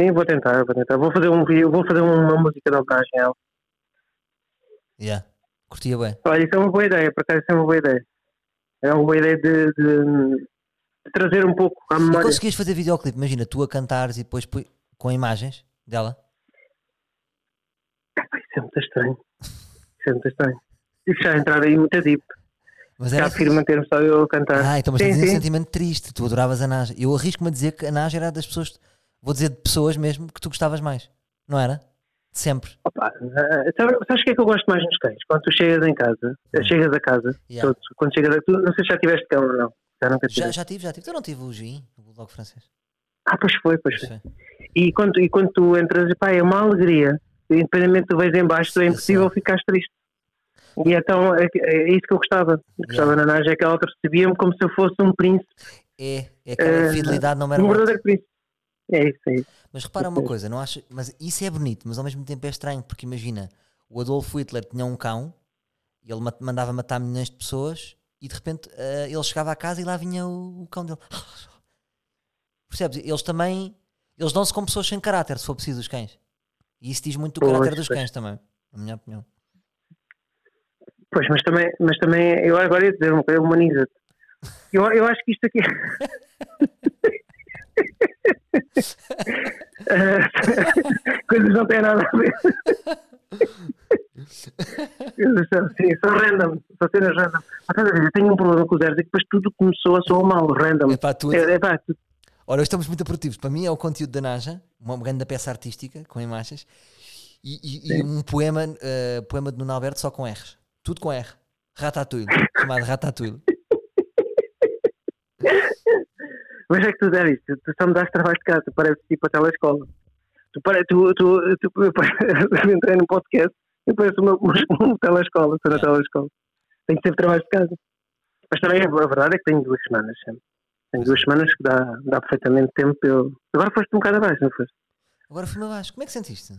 Sim, vou tentar, vou tentar. Vou fazer um vou fazer uma música de homenagem a ela. Yeah. Curtia bem. Olha, isso é uma boa ideia, por acaso isso é uma boa ideia. É uma boa ideia de, de- de trazer um pouco à E memória. conseguias fazer videoclipe, imagina, tu a cantares e depois com imagens dela. Epá, Isso é muito estranho. Isso é muito estranho. Isso já entrar aí muito deep. Mas Já era prefiro manter-me só eu a cantar. Ah, então mas sim, tens um sim. sentimento triste. Tu adoravas a Naja. Eu arrisco-me a dizer que a Naja era das pessoas, vou dizer de pessoas mesmo, que tu gostavas mais. Não era? Sempre. Opa, sabe- sabes o que é que eu gosto mais nos cães? Quando tu chegas em casa, eh, chegas a casa. Yeah. todos, quando chegas a, tu, não sei se já tiveste cão ou não. Já nunca Já, tiveste. já tive, já tive. Eu não tive o Gin, o Bulldog francês. Ah, pois foi, pois Pois foi. foi. E quando, e quando tu entras, pá, é uma alegria. Independentemente do vez em baixo, é impossível ficar triste. E então é, que- é isso que eu gostava. Eu Gostava na Naja, é que ela recebia-me como se eu fosse um príncipe, É, é aquela Eh, fidelidade não um era verdadeiro príncipe. É isso, é isso. Mas repara uma coisa, não acha, mas isso é bonito, mas ao mesmo tempo é estranho, porque imagina, o Adolfo Hitler tinha um cão, e ele ma- mandava matar milhões de pessoas, e de repente eh, ele chegava à casa e lá vinha o, o cão dele. Percebes? Eles também. Eles dão-se com pessoas sem caráter, se for preciso, os cães. E isso diz muito do Pois, caráter dos cães também, na minha opinião. Pois, mas também, mas também eu agora ia dizer uma coisa, humaniza-te. Eu, eu acho que isto aqui. Coisas não têm nada a ver. Coisas são, sim, são random, são cenas random. Mas, eu tenho um problema com os erros e depois tudo começou a soar mal, random. É tudo. É, é pá, tu- Ora, hoje estamos muito produtivos. Para mim é o conteúdo da Naja, uma grande peça artística com imagens e, e- e um poema, eh, poema de Nuno Alberto só com R's. Tudo com R. Ratatouille, chamado Ratatouille. Mas é que tu dás isto, tu só me das trabalho de casa, tu pareces tipo a telescola. Tu, tu, tu, tu, eu entrei num podcast e parece uma, uma telescola, estou na telescola. Tenho sempre trabalho de casa. Mas também a verdade é que tenho duas semanas sempre. Tenho duas semanas que dá, dá perfeitamente tempo. Eu... Agora foste um bocado abaixo, não foste? Agora fui-me abaixo. Como é que sentiste?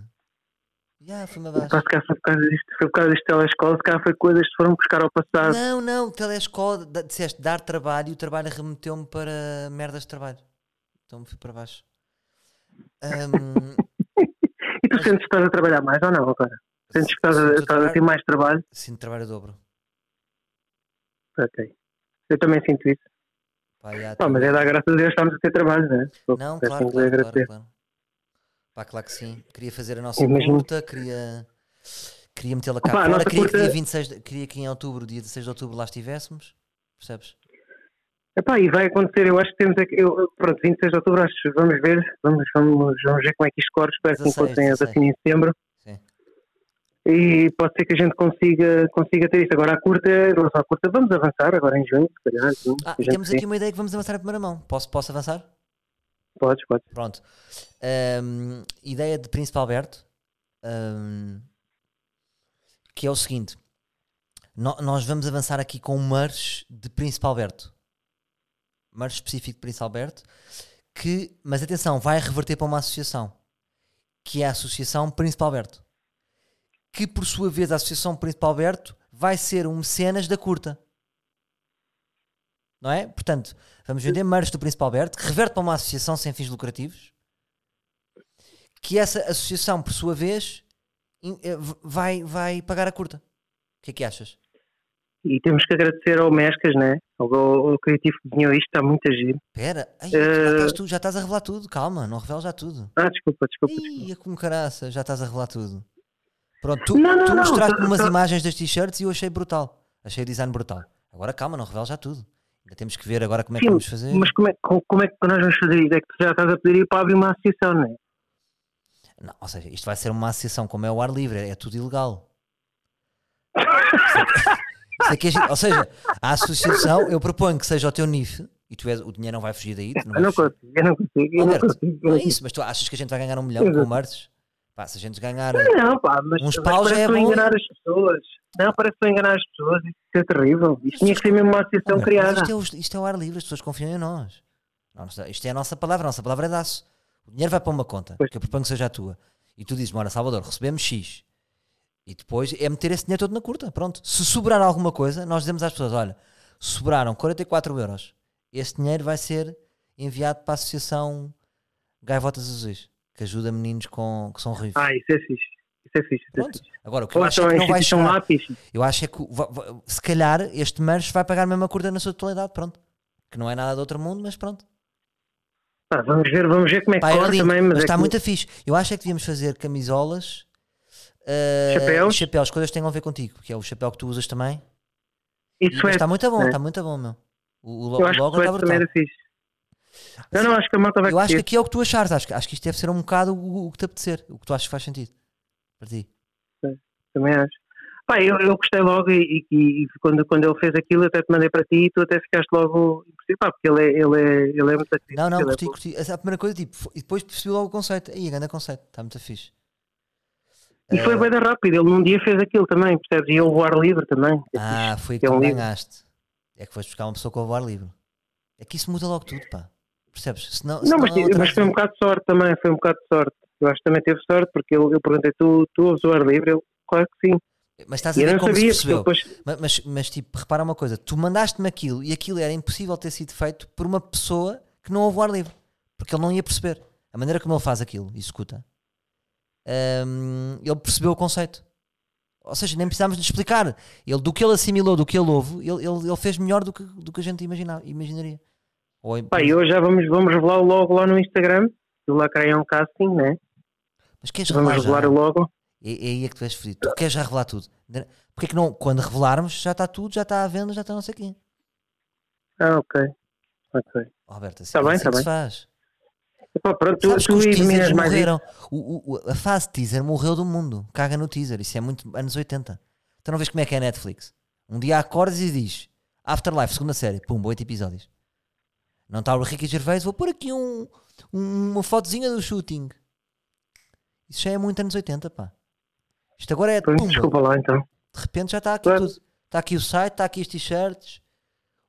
Abaixo. Pá, se calhar foi por causa disto, foi por causa disto telescola, se calhar foi coisas que foram buscar ao passado. Não, não, telescola, da- disseste dar trabalho e o trabalho remeteu-me para merdas de trabalho. Então fui para baixo. Ahm, E tu sentes que estás a trabalhar mais ou não agora? Sentes que estás a, Sinto estás a ter trabalho- mais trabalho? Sinto trabalho a dobro. Ok. Eu também sinto isso. Pá, Pá, mas é dar graças a Deus que estamos a ter trabalho, não é? Não, É claro, assim que claro, agradecer. claro, claro. Pá, claro que sim. Queria fazer a nossa Imagino. curta, queria, queria metê-la cá Opa, a fora. Queria, que curta- dia 26, de- queria que em outubro, dia 16 de outubro, lá estivéssemos. Percebes? Epá, e vai acontecer, eu acho que temos aqui, eu, pronto, 26 de outubro, acho, vamos ver, vamos, vamos, vamos ver como é que isto corre, espero que 16, encontrem a 16. assim em setembro. Sim. E pode ser que a gente consiga, consiga ter isto. Agora a curta, em relação à curta, vamos avançar agora em junho, se calhar. junho, Ah, a temos aqui uma ideia que vamos avançar em primeira mão. Posso, posso avançar? Podes, podes. Pronto. Ahm, ideia de Príncipe Alberto, ahm, que é o seguinte: No- nós vamos avançar aqui com um merch de Príncipe Alberto, merch específico de Príncipe Alberto, que, mas atenção, vai reverter para uma associação, que é a Associação Príncipe Alberto, que por sua vez a Associação Príncipe Alberto vai ser um mecenas da curta. Não é? Portanto, vamos vender merch do Príncipe Alberto, que reverte para uma associação sem fins lucrativos, que essa associação, por sua vez, eh, vai, vai pagar a curta. O que é que achas? E temos que agradecer ao Mescas, né? Ao, ao, ao criativo que desenhou isto, está muito a giro. Espera, ai, Eh, já, estás tu- já estás a revelar tudo, calma, não reveles já tudo. Ah, desculpa, desculpa. desculpa. Ia com caraça, já estás a revelar tudo. Pronto, tu, Não, não, tu não, mostraste-me só- umas imagens das t-shirts e eu achei brutal. Achei o design brutal. Agora calma, não reveles já tudo. Ainda temos que ver agora como é que Sim, vamos fazer. Mas como é, como, é que nós vamos fazer isso? É que tu já estás a pedir ir para abrir uma associação, não é? Não, ou seja, isto vai ser uma associação como é o ar livre, é tudo ilegal. Isto é que- é que giro. ou seja, a associação, eu proponho que seja o teu NIF e tu és, o dinheiro não vai fugir daí. Não Eu não consigo, eu não consigo, eu não consigo. eu não é isso, mas tu achas que a gente vai ganhar um milhão Exato. com merces? Pá, se a gente ganhar. Não, pá, mas, Uns paus é bom. enganar as pessoas. Não, parece que enganar as pessoas. Isso é terrível. Isto tinha que ser mesmo uma associação criada. Isto é, o, isto é o ar livre, as pessoas confiam em nós. Não, isto é- a nossa palavra, a nossa palavra é daço. O dinheiro vai para uma conta, Pois. que eu proponho que seja a tua. E tu dizes, ora, Salvador, recebemos X. E depois é meter esse dinheiro todo na curta. Pronto. Se sobrar alguma coisa, nós dizemos às pessoas: olha, sobraram 44 euros. Esse dinheiro vai ser enviado para a Associação Gaivotas Azuis, que ajuda meninos com, que são ruivos. Ah, isso é fixe. Isso é fixe. Isso é fixe. Agora, o que eu acho é então que a não vai chegar. lápis. Eu acho é que se calhar este merch vai pagar mesmo a curta na sua totalidade, pronto. Que não é nada de outro mundo, mas pronto. Pá, vamos ver, vamos ver como é que Pá, é corre também. mas, Mas, é está que- muito fixe. Eu acho é que devíamos fazer camisolas, eh, Chapéus? chapéus, coisas que tenham a ver contigo, que é o chapéu que tu usas também. E- Isso mas é. está muito bom, é. está muito bom, meu. O, o, Eu o logo está o também brutal. era fixe. Não, não, acho que a malta vai Eu acho que aqui é o que tu achares, acho, que- acho que isto deve ser um bocado o, o que te apetecer, o que tu achas que faz sentido. Para ti. Também acho. Pá, eu, eu gostei logo e, e- e quando, quando ele fez aquilo eu até te mandei para ti e tu até ficaste logo pá, porque ele é, ele é, ele é muito acrítico, Não, não, ele é curti, curti. É a primeira coisa, tipo, e depois percebi logo o conceito. Aí, grande conceito, está muito fixe. E foi Eh, bem rápido, ele num dia fez aquilo também, percebes? E ele o ar livre também. É Ah, foi É que um tu livro. ganhaste. É que foste buscar uma pessoa com o ar livre. É que isso muda logo tudo, pá. Percebes? Senão, Não, mas, outra mas foi um bocado de sorte também, foi um bocado de sorte. Eu acho que também teve sorte, porque eu, eu perguntei, tu, tu ouves o ar livre? Ele, claro que sim. Mas estás a E eu ver como sabia, se percebeu. depois. Mas, mas, mas, tipo, repara uma coisa: tu mandaste-me aquilo e aquilo era impossível ter sido feito por uma pessoa que não ouve o ar livre. Porque ele não ia perceber. a maneira como ele faz aquilo, executa, hum, ele percebeu o conceito. Ou seja, nem precisávamos de explicar. Ele, do que ele assimilou, do que ele ouve, ele, ele, ele fez melhor do que, do que a gente imagina, imaginaria. Ou, Pá, e hoje já vamos, vamos revelar o logo lá no Instagram, do Lacrayon Casting, né? mas queres Vamos revelar revelar o logo. É, é aí é que tu és fodido. Tu queres já revelar tudo. Porque é que não, quando revelarmos, já está tudo, já está à venda, já está não sei quem. Ah, ok. Ok. Roberto, assim, Tá bem, assim tá que se bem. faz. Epá, pronto, tu, tu os eliminas mais morreram. O- o- a fase teaser morreu do mundo. Caga no teaser. Isso é muito anos 80. Então não vês como é que é a Netflix? Um dia acordas e diz Afterlife, segunda série, pum, oito episódios. Não está o Ricky Gervais, vou pôr aqui um, um- uma fotozinha do shooting. Isso já é muito anos 80, pá. Isto agora é Pois, desculpa lá então. De repente já está aqui Claro. tudo. Está aqui o site, está aqui as t-shirts,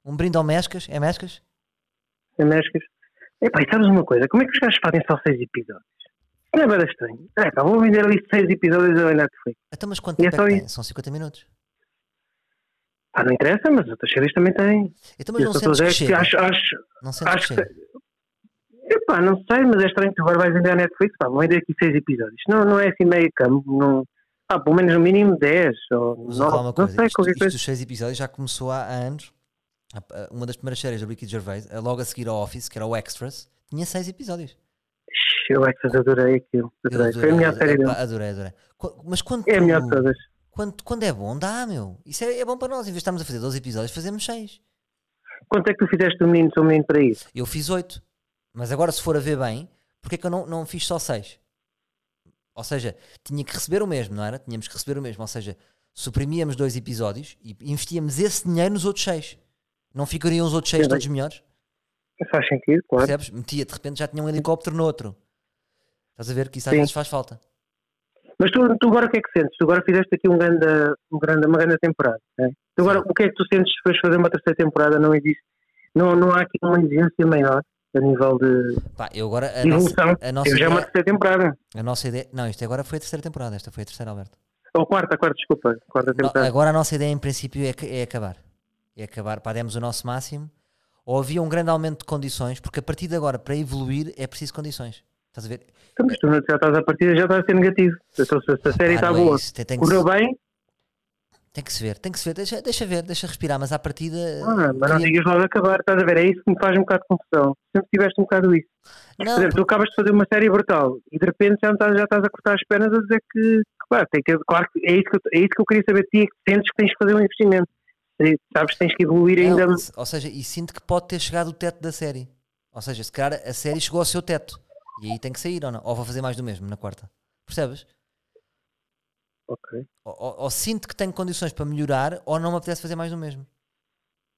um brinde ao Mescas. É Mescas? É Mescas. Epá, e sabes uma coisa? Como é que os gajos fazem só seis episódios? Não é bem estranho. É, pá, vou vender ali seis episódios da Netflix. Então, mas quanto é tempo é que tem? São 50 minutos. Ah, não interessa, mas outras séries também têm. Então, mas Eu não a sentes que que chega. acho, acho, Não sentes que acho chega. que. Epá, não sei, mas é estranho que agora vais vender a Netflix. Pá, vou vender aqui seis episódios. Não, não é assim meio campo. Não... Ah, pelo menos no mínimo 10 ou Mas vou falar 9. uma Não coisa. sei, isto, qualquer isto coisa. dos seis episódios já começou há, anos. A- a- Uma das primeiras séries do Ricky Gervais, a- logo a seguir ao Office, que era o Extras, tinha seis episódios. Eu é que adorei aquilo. Eu Adorei. Foi a melhor série epá, dele. adorei, adorei. Mas quando, É a tu- melhor de todas. Quando, quando é bom, dá, meu. Isso é, é bom para nós. Em vez de estarmos a fazer 12 episódios, fazemos 6. Quanto é que tu fizeste o menino, seu menino para isso? Eu fiz 8. Mas agora, se for a ver bem, porque é que eu não, não fiz só 6? Ou seja, tinha que receber o mesmo, não era? Tínhamos que receber o mesmo. Ou seja, suprimíamos dois episódios e investíamos esse dinheiro nos outros 6. Não ficariam os outros 6 Sim, bem. todos melhores? Faz sentido, claro. Percebes? Metia, de repente já tinha um helicóptero no outro. Estás a ver que isso às Sim. vezes faz falta. Mas tu, tu agora o que é que sentes? Tu agora fizeste aqui um grande, um grande, uma grande temporada. né? Tu agora, o que é que tu sentes depois de fazer uma terceira temporada? Não existe. Não, não há aqui uma exigência maior a nível de, Pá, eu agora. A de nossa, evolução. a nossa Eu já é uma terceira temporada. a nossa ideia. Não, isto agora foi a terceira temporada. Esta foi a terceira, Alberto. Ou quarta, quarta, desculpa. Quarta temporada. agora a nossa ideia em princípio é, é acabar. É acabar, pá, demos o nosso máximo. Ou havia um grande aumento de condições, porque a partir de agora, para evoluir, é preciso condições. Estás a ver? Então, mas tu já estás a partir, já está a ser negativo. Então, se a série está é boa, isso, tem, correu se, bem, tem que se ver, tem que se ver. Deixa, deixa ver, deixa respirar, mas à partida. ah, mas não digas logo acabar. Estás a ver? É isso que me faz um bocado de confusão. Sempre tiveste um bocado isso. Por Não, exemplo, tu acabas de fazer uma série brutal e de repente já estás, já estás a cortar as pernas a dizer que, que, pá, tem que, claro é isso que, eu, é isso que eu queria saber de ti, é que sentes que tens que fazer um investimento. Sabes que tens que evoluir ainda. ou seja, e sinto que pode ter chegado o teto da série. Ou seja, se calhar a série chegou ao seu teto. E aí tem que sair ou não? Ou vou fazer mais do mesmo na quarta. Percebes? Ok, Ou, ou- ou sinto que tenho condições para melhorar ou não me apetece fazer mais do mesmo.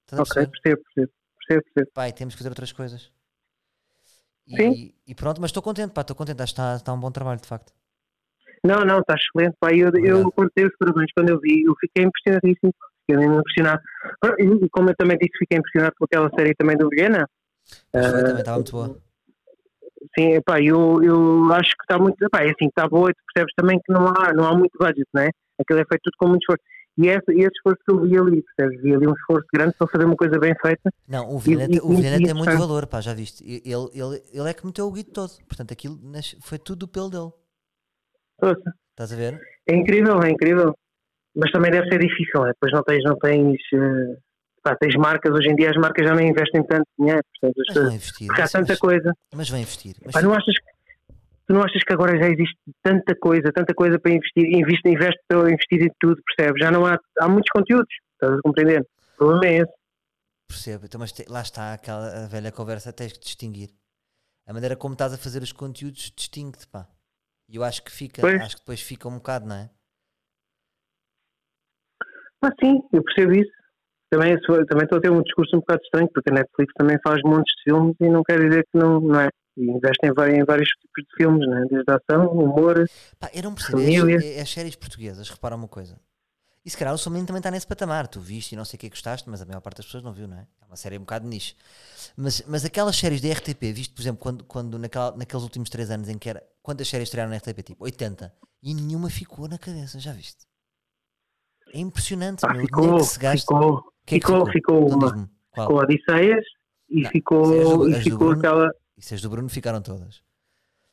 Estás ok, percebo, percebo, percebo, percebo. Pai, temos que fazer outras coisas. E, Sim. e pronto, mas estou contente, pá, estou contente. Acho que está, está um bom trabalho, de facto. Não, não, está excelente. Pá, eu, eu Obrigado. contei os parabéns quando eu vi, eu fiquei impressionadíssimo. Fiquei mesmo impressionado. E como eu também disse, fiquei impressionado com aquela série também do Viena. Foi, Ah, também estava muito boa. Sim, epá, eu, eu acho que está muito. Epá, é assim, está boa, e tu percebes também que não há, não há muito budget, não é? Aquilo é feito tudo com muito esforço. E esse, esse esforço que eu vi ali, percebes? Vi ali um esforço grande para fazer uma coisa bem feita. Não, o Vilhena, e- o Vilhena tem muito e- valor, pá, já viste. Ele, ele, ele é que meteu o guito todo. Portanto, aquilo foi tudo do pelo dele. Ouça, Estás a ver? É incrível, é incrível. Mas também deve ser difícil, é? Depois não tens, não tens. eh, pá, tens marcas, hoje em dia as marcas já não investem tanto dinheiro? As Mas vão investir. Porque há tanta mas, coisa. mas vão investir. Mas Pá, não achas que, tu não achas que agora já existe tanta coisa, tanta coisa para investir, investe, investe para investir em tudo, percebes? Já não há, há muitos conteúdos, estás a compreender? O problema é esse. percebo. Então, mas te- lá está aquela velha conversa, tens que distinguir. A maneira como estás a fazer os conteúdos distingue-te, pá. E eu acho que fica, Pois. acho que depois fica um bocado, não é? Ah, sim, eu percebo isso. Também, também estou a ter um discurso um bocado estranho, porque a Netflix também faz montes de filmes e não quer dizer que não, não é. E investe em, em vários tipos de filmes, né? desde ação, humor. Pá, eu não percebo. Família. As, as séries portuguesas, repara uma coisa. E se calhar o seu menino também está nesse patamar. Tu viste e não sei o que gostaste, mas a maior parte das pessoas não viu, não é? É uma série um bocado nicho. Mas, mas aquelas séries da RTP, visto, por exemplo, quando, quando naquela, naqueles últimos 3 anos em que era. Quantas séries estrearam na RTP? Tipo 80. E nenhuma ficou na cabeça, já viste? É impressionante, Ah, meu. ficou, que se gasta. ficou, que é que ficou, ficou uma. Ficou Odisseias e Não, ficou, é do- e ficou Bruno. aquela. E se as do Bruno ficaram todas.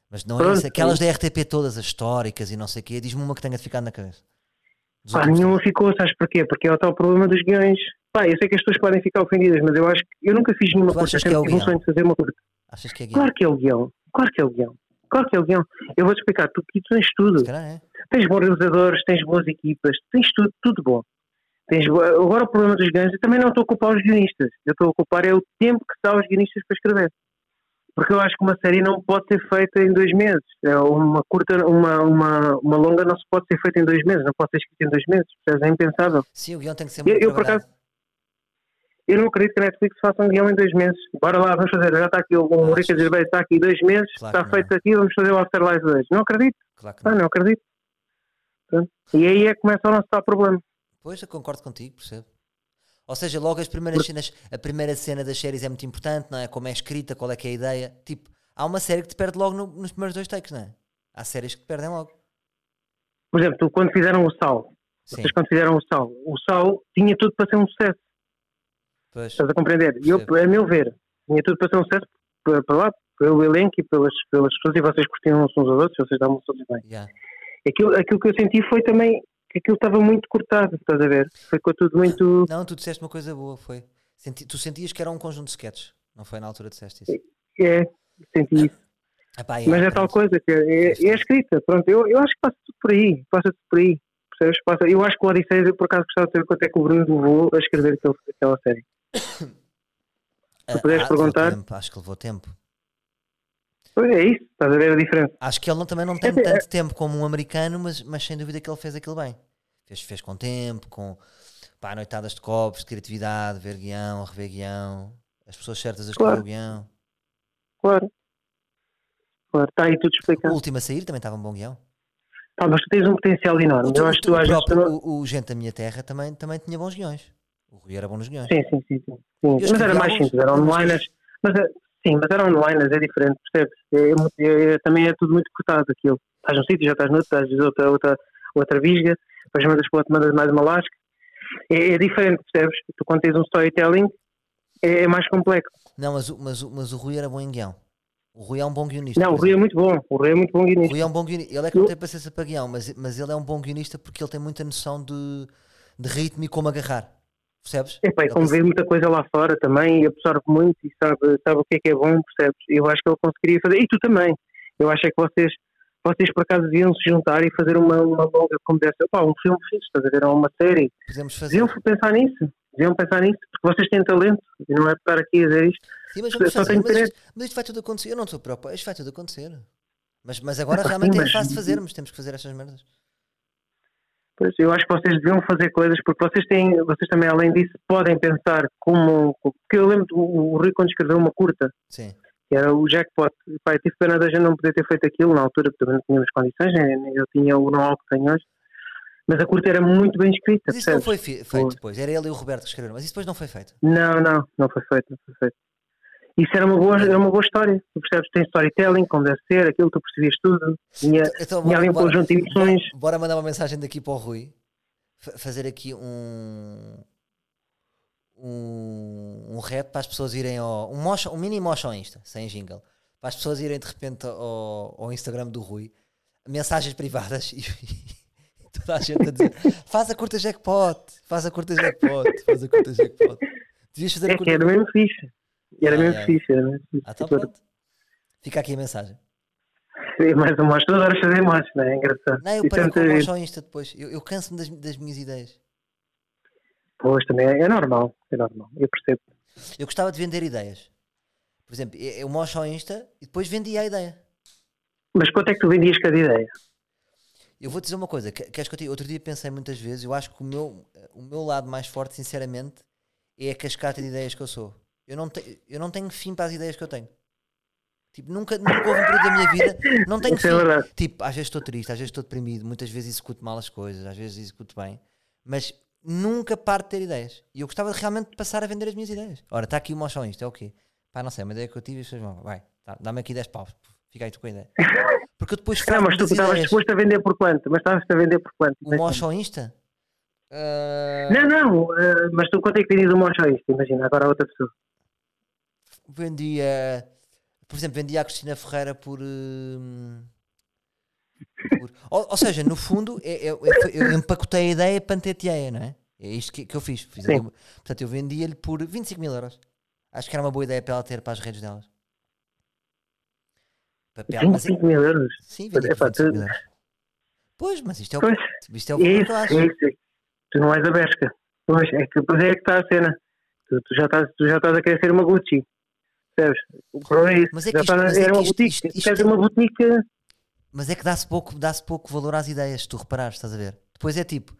Mas não é Pronto, isso. Aquelas da RTP todas, as históricas e não sei o quê, diz-me uma que tenha ficado na cabeça. Pá, nenhuma ficou, sabes porquê? Porque é o tal problema dos guiões. Pá, eu sei que as pessoas podem ficar ofendidas, mas eu acho que eu nunca fiz nenhuma curta, achas que é o guião? fazer uma tempos. Achas que é guião? Claro que é o guião, claro que é o guião, claro que é o guião. Eu vou-te explicar, tu, tens tudo. É. Tens bons realizadores, tens boas equipas, tens tudo, tudo bom. Tens, agora o problema dos guiões, eu também não estou a culpar os guionistas, eu estou a culpar é o tempo que dá aos guionistas para escrever. Porque eu acho que uma série não pode ser feita em dois meses. É Uma curta, uma, uma, uma longa não se pode ser feita em dois meses, não pode ser escrita em dois meses. É impensável. Sim, o guião tem que ser Eu- muito eu, por trabalhado. Eu não acredito que a Netflix faça um guião em dois meses. Bora lá, vamos fazer. Já está aqui o o Achas? Rica Gervais, está aqui dois meses, Claro está não. feito aqui, vamos fazer o Afterlife 2. Não acredito, Claro que ah, não. não acredito. Pronto. E aí é que começa o nosso tal problema. Pois, eu concordo contigo, percebo. Ou seja, logo as primeiras cenas, a primeira cena das séries é muito importante, não é? Como é escrita, qual é que é a ideia. Tipo, há uma série que te perde logo no- nos primeiros dois takes, não é? Há séries que te perdem logo. Por exemplo, tu, quando fizeram o Sal, Sim, vocês quando fizeram o Sal, o Sal tinha tudo para ser um sucesso, pois. estás a compreender? E eu, a meu ver, tinha tudo para ser um sucesso por lá, pelo elenco e pelas, pelas pessoas, e vocês curtiam uns aos outros, vocês davam todos bem. Yeah. Aquilo, aquilo que eu senti foi também que aquilo estava muito cortado, estás a ver? Foi tudo muito. Não, tu disseste uma coisa boa, foi. Senti- tu sentias que era um conjunto de sketches, não foi na altura que disseste isso? É, senti isso. Epá, yeah, Mas é tal pronto. coisa, que é, é, é escrita, pronto, eu, eu acho que passa tudo por aí, passa tudo por aí. Percebes? Passa, eu acho que o Odisseia, por acaso gostava de saber quanto é que o Bruno levou a escrever aquela série. Ah, puderes ah, perguntar- tempo, acho que levou tempo. Pois é isso, estás a ver a diferença. Acho que ele não, também não tem É, é- tanto tempo como um americano, mas, mas sem dúvida que ele fez aquilo bem. Fez, fez com tempo, com pá, noitadas de copos, de criatividade, ver guião, rever guião, as pessoas certas a escrever Claro. o guião. Claro. Claro, está aí tudo O explicado. último a sair também estava um bom guião. Ah, mas tu tens um potencial enorme. O, tu- eu acho o tu- tu o próprio, não- o, o Gente da Minha Terra também, também tinha bons guiões. O Rui era bom nos guiões. Sim, sim, sim. sim. Mas era mais simples, eram alguns onliners. Mas, é- sim, mas eram onliners, é diferente, percebes? É, muito- é- é- também é tudo muito cortado aquilo. Estás num sítio, já estás noutro, estás outra, outra, outra visga, depois mandas para outro, mandas mais uma lasca. É, é diferente, percebes? Tu quando tens um storytelling é, é mais complexo. Não, mas, o- mas, o- mas o Rui era bom em guião. O Rui é um bom guionista. Não, o Rui é muito bom, o Rui é muito bom O guionista. Rui é um bom guionista. Ele é que não tem paciência para guião, mas, mas ele é um bom guionista porque ele tem muita noção de, de ritmo e como agarrar. Percebes? E Ele como vê muita coisa lá fora também, e absorve muito e sabe, sabe o que é que é bom, percebes? Eu acho que ele conseguiria fazer, e tu também. Eu acho é que vocês, vocês por acaso deviam se juntar e fazer uma, uma longa como dessa. Um filme fixe, estás a ver? Ou uma série. Podemos fazer. Deviam pensar nisso. Deviam pensar nisso, porque vocês têm talento. E não é estar aqui a dizer isto. Sim, mas vamos fazer. Mas isto, mas isto vai tudo acontecer. Eu não estou preocupado. Isto vai tudo acontecer. Mas, mas agora realmente sim, é mas- fácil de fazermos. Temos que fazer estas merdas. Pois, eu acho que vocês deviam fazer coisas, porque vocês têm, vocês também, além disso, podem pensar como. Porque eu lembro, o, o Rui, quando escreveu uma curta, Sim. que era o jackpot. Eu tive pena da gente não poder ter feito aquilo na altura, porque também não tínhamos condições, nem- eu tinha o know-how que tenho hoje. Mas a curta era muito bem escrita, Mas isso não percebes? foi fi- feito depois. Era ele e o Roberto que escreveram. Mas isso depois não foi feito. Não, não, não foi feito, não foi feito. Isso era uma boa, era uma boa história. Tu percebes, tem storytelling, como deve ser, aquilo tu percebias tudo. Tinha, Então, tinha ali um conjunto de emoções. Bora, mandar uma mensagem daqui para o Rui. fa- fazer aqui um. Um, um rap para as pessoas irem ao. Um, motion, um mini motion Insta, sem jingle. Para as pessoas irem de repente ao, ao Instagram do Rui. Mensagens privadas e, e toda a gente a dizer: faz a curta jackpot, faz a curta jackpot, faz a curta jackpot. Devias fazer a É que curta era mesmo fixe. Era Ah, mesmo é. fixe, era mesmo fixe. Ah, então pronto. Fica aqui a mensagem. sim, mais um monstro. Tu adoras fazer monstros, não é? É engraçado. Não, eu E parei com o motion Insta depois. Eu, eu canso-me das, das minhas ideias. Pois, também é, é normal, é normal. Eu percebo. Eu gostava de vender ideias. Por exemplo, eu mostro ao Insta e depois vendia a ideia. Mas quanto é que tu vendias cada ideia? Eu vou dizer uma coisa, que- queres que eu te... outro dia pensei muitas vezes, eu acho que o meu, o meu lado mais forte, sinceramente, é a cascata de ideias que eu sou. Eu não, te... eu não tenho fim para as ideias que eu tenho. Tipo, nunca, nunca houve um período da minha vida, não tenho Isso fim. é. Tipo, às vezes estou triste, às vezes estou deprimido, muitas vezes executo mal as coisas, às vezes executo bem, mas nunca paro de ter ideias. E eu gostava de realmente passar a vender as minhas ideias. Ora, está aqui o motion isto, é o quê? Pá, não sei, uma ideia que eu tive e as pessoas vão, vai, tá, dá-me aqui 10 paus, fica aí tu com a ideia. Porque eu depois Não, mas tu estavas disposto a vender por quanto? Mas estavas a vender por quanto? O motion Insta? Ah, Não, não, eh, mas tu quanto é que vendias o mocho a isto? Imagina, agora a outra pessoa. Vendia por exemplo, vendia a Cristina Ferreira por. hum, por- ou, ou seja, no fundo, é- é- é- eu empacotei a ideia panteteia, não é? É isto que, que eu fiz. Fiz ali portanto, eu vendia-lhe por 25 mil euros. Acho que era uma boa ideia para ela ter para as redes delas. Papel, mas é- 25 mil euros. sim, vendia por Epá, 25 tu- mil euros. Pois, mas isto é o, Pois, isto é o é isso, eu é isso. Tu não és a besca. Pois, é que, pois é que está a cena. Tu, tu já estás, tu já estás a querer ser uma Gucci. Percebes? O problema é isso. Mas é já que isto- é era que uma boutique. isto- é- uma boutique. Mas é que dá-se pouco, dá pouco valor às ideias, se tu reparares, estás a ver? Depois é tipo,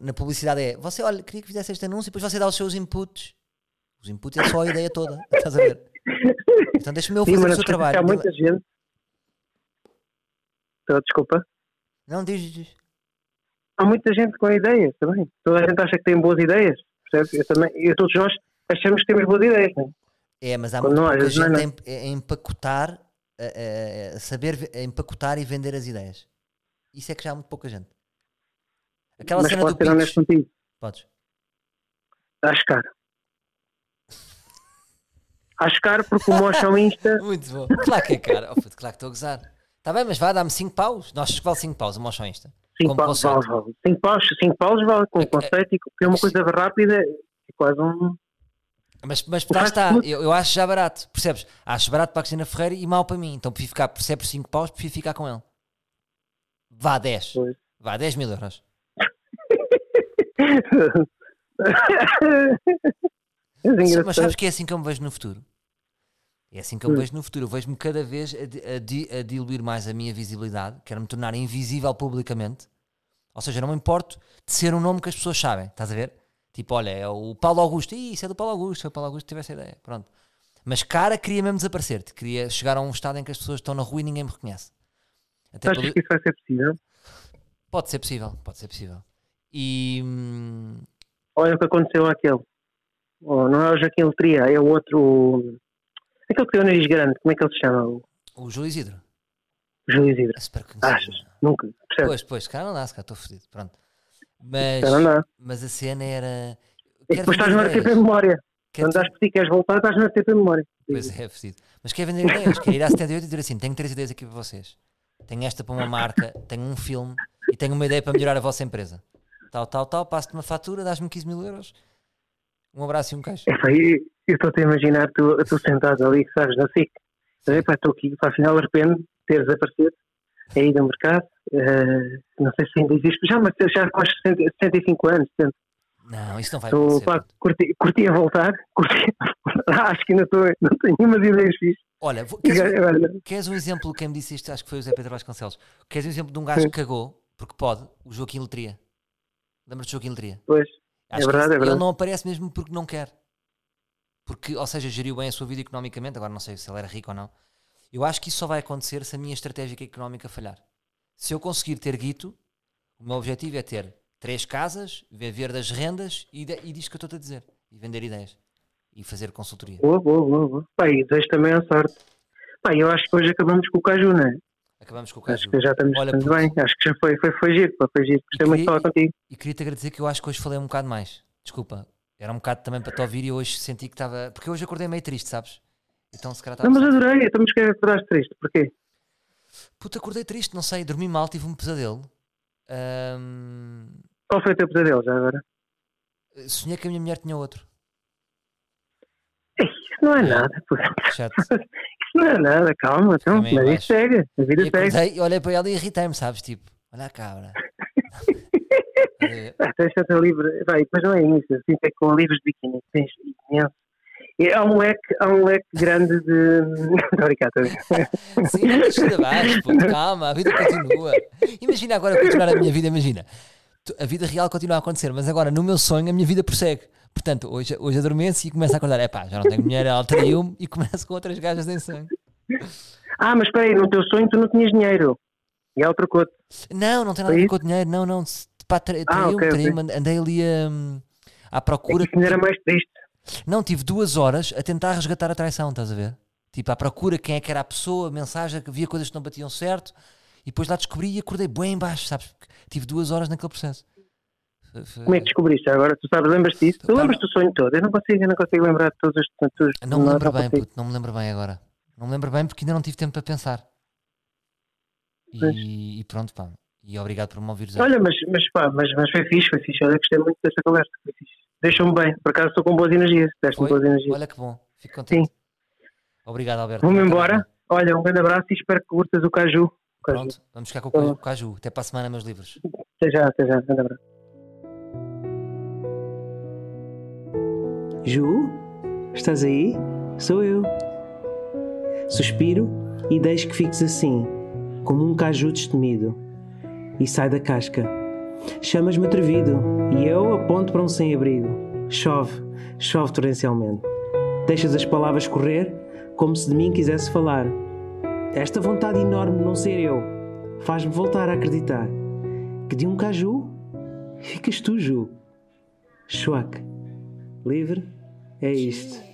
na publicidade é, você, olha, queria que fizesse este anúncio e depois você dá os seus inputs. Os inputs é só a ideia toda, estás a ver? Então deixa-me eu Sim, fazer mas o seu trabalho. Há muita gente. Então, desculpa. Não, diz, diz, diz. Há muita gente com ideias também. Toda a gente acha que tem boas ideias. Percebes? Eu também, eu, todos nós achamos que temos boas ideias. Não é? É, mas há Quando muito não é gente a, em- a empacotar, a, a- a saber empacotar e vender as ideias. Isso é que já há muito pouca gente. Aquela mas cena do ser honesto contigo. Podes. Acho caro. Acho caro porque o Mocha Insta. Muito bom. Claro que é caro. Oh, puto, claro que estou a gozar. Está bem, mas vá, dá-me 5 paus. Nós que vale 5 paus o Motion Insta? 5 Como paus, conceito. vale, vale. 5 paus, 5 paus vale com É o conceito e porque é uma coisa rápida é quase um. Mas, mas lá está, eu, eu acho já barato, percebes? Acho barato para a Cristina Ferreira e mal para mim. Então prefiro ficar, se é por 5 paus, prefiro ficar com ele. Vá 10. Pois. Vá 10 mil euros. É mas sabes que é assim que eu me vejo no futuro? É assim que eu me Hum. vejo no futuro. Eu vejo-me cada vez a, di- a di- a diluir mais a minha visibilidade, quero me tornar invisível publicamente. Ou seja, não me importo de ser um nome que as pessoas sabem, estás a ver? Tipo, olha, é o Paulo Augusto. Ih, isso é do Paulo Augusto. Foi o Paulo Augusto que teve essa ideia. Pronto. Mas cara, queria mesmo desaparecer. Queria chegar a um estado em que as pessoas estão na rua e ninguém me reconhece. Até Achas pelo- que isso vai ser possível? Pode ser possível, pode ser possível. E hum, Olha o que aconteceu àquele. Oh, não é o Joaquim Letria, é o outro. Aquele que tem o nariz grande, como é que ele se chama? O Júlio Isidro. Júlio Isidro. É super conhecido. Achas? Nunca. Percebes? Pois, pois, cara não dá, se calhar estou fodido. Pronto. Mas, dá. mas a cena era. Quero depois estás no RTP. Memória. Quero Quando estás por ti, queres voltar, estás no RTP Memória. Pois é, é fodido. Mas quer vender ideias, quer ir à 78 e dizer assim: tenho três ideias aqui para vocês. Tenho esta para uma marca, tenho um filme e tenho uma ideia para melhorar a vossa empresa. Tal, tal, tal, passo-te uma fatura, dás-me 15 mil euros. Um abraço e um queijo. É, pá, eu eu estou-te a imaginar, tu, tu sentado ali, sabes, na SIC. Estou aqui, para afinal de ter desaparecido aí do mercado. Eh, não sei se ainda existe, já, mas já com os 60, 65 anos, portanto, Não, isso não vai estou, acontecer. curti, curti a voltar, curti a acho que ainda estou, não tenho umas ideias fixas. Olha, queres, agora, queres um exemplo? Quem me disse isto, acho que foi o Zé Pedro Vasconcelos. Queres um exemplo de um gajo Sim. que cagou, porque pode, o Joaquim Letria. Lembras-te do Joaquim Letria? Pois, Acho que verdade, esse- é verdade. Ele não aparece mesmo porque não quer. Porque, ou seja, geriu bem a sua vida economicamente. Agora não sei se ele era rico ou não. Eu acho que isso só vai acontecer se a minha estratégia económica falhar. Se eu conseguir ter guito, o meu objetivo é ter três casas, viver das rendas e, de, e diz que eu estou a dizer. E vender ideias. E fazer consultoria. boa, boa, boa. boa. E desejo também a sorte. Pá, eu acho que hoje acabamos com o Caju, não é? Acabamos com o Acho caso. que já estamos Olha, bem. Acho que já foi, foi, foi giro, pá, foi giro. Gostei muito de falar contigo. E queria-te agradecer que eu acho que hoje falei um bocado mais. Desculpa. Era um bocado também para te ouvir e hoje senti que estava. Porque hoje acordei meio triste, sabes? Então se calhar Não, estava. mas adorei, estamos que acordaste triste. Porquê? Puta, acordei triste, não sei, dormi mal, tive um pesadelo. Ahm, Qual foi o teu pesadelo já agora? sonhei que a minha mulher tinha outro. Isso não é nada, pô. Chato. Isso não é nada, calma, então, mas isso segue, a vida E segue. acordei olhei para ela e irritei-me, sabes? Tipo, olha a cabra. Eh, Ah, tanta livre, vai, mas não é isso, assim é com livros de biquíni, tens imenso. E há um leque, há um leque grande de. A a brincar. Sim, não ir abaixo, pô, calma, a vida continua. Imagina agora continuar a minha vida, imagina. A vida real continua a acontecer, mas agora no meu sonho a minha vida prossegue. Portanto, hoje, hoje adormeço e começo a acordar. É pá, já não tenho mulher, ela traiu-me e começo com outras gajas em sangue. Ah, mas espera aí, no teu sonho tu não tinhas dinheiro. E ela trocou-te. Não, não tem nada a ver com o dinheiro, não, não. Pá, Ah, traiu-me, ok, ok. traiu-me, andei ali hum, à procura. Isso ainda era mais triste. Não, tive duas horas a tentar resgatar a traição, estás a ver? Tipo, à procura quem é que era a pessoa, a mensagem, que havia coisas que não batiam certo, e depois lá descobri e acordei bem em baixo, sabes? Tive duas horas naquele processo. Como é que descobriste agora? Tu sabes, lembras-te disso? Tu Pá, lembras-te do sonho todo? Eu não consigo, eu não consigo lembrar de todos os. Todos, Não me lembro não bem, puto, não me lembro bem agora. Não me lembro bem porque ainda não tive tempo para pensar. E, e pronto, pá. E obrigado por me ouvires. Olha, mas, mas pá, mas, mas foi fixe, foi fixe. Olha, gostei muito desta conversa. Foi fixe. Deixou-me bem. Por acaso estou com boas energias. Deste-me boas energias. Olha que bom. Fico contente. Obrigado, Alberto. Vou-me embora. Olha, um grande abraço e espero que curtas o caju. O caju. Pronto, vamos ficar com o caju- caju. Até para a semana, meus livros. Até já, até já. Um grande abraço. Ju, estás aí? Sou eu. Suspiro e deixo que fiques assim, como um caju destemido, e sai da casca. Chamas-me atrevido e eu aponto para um sem-abrigo. Chove, chove torrencialmente. Deixas as palavras correr como se de mim quisesse falar. Esta vontade enorme de não ser eu faz-me voltar a acreditar que de um caju ficas tu, Ju. Schwack. Livre é isto.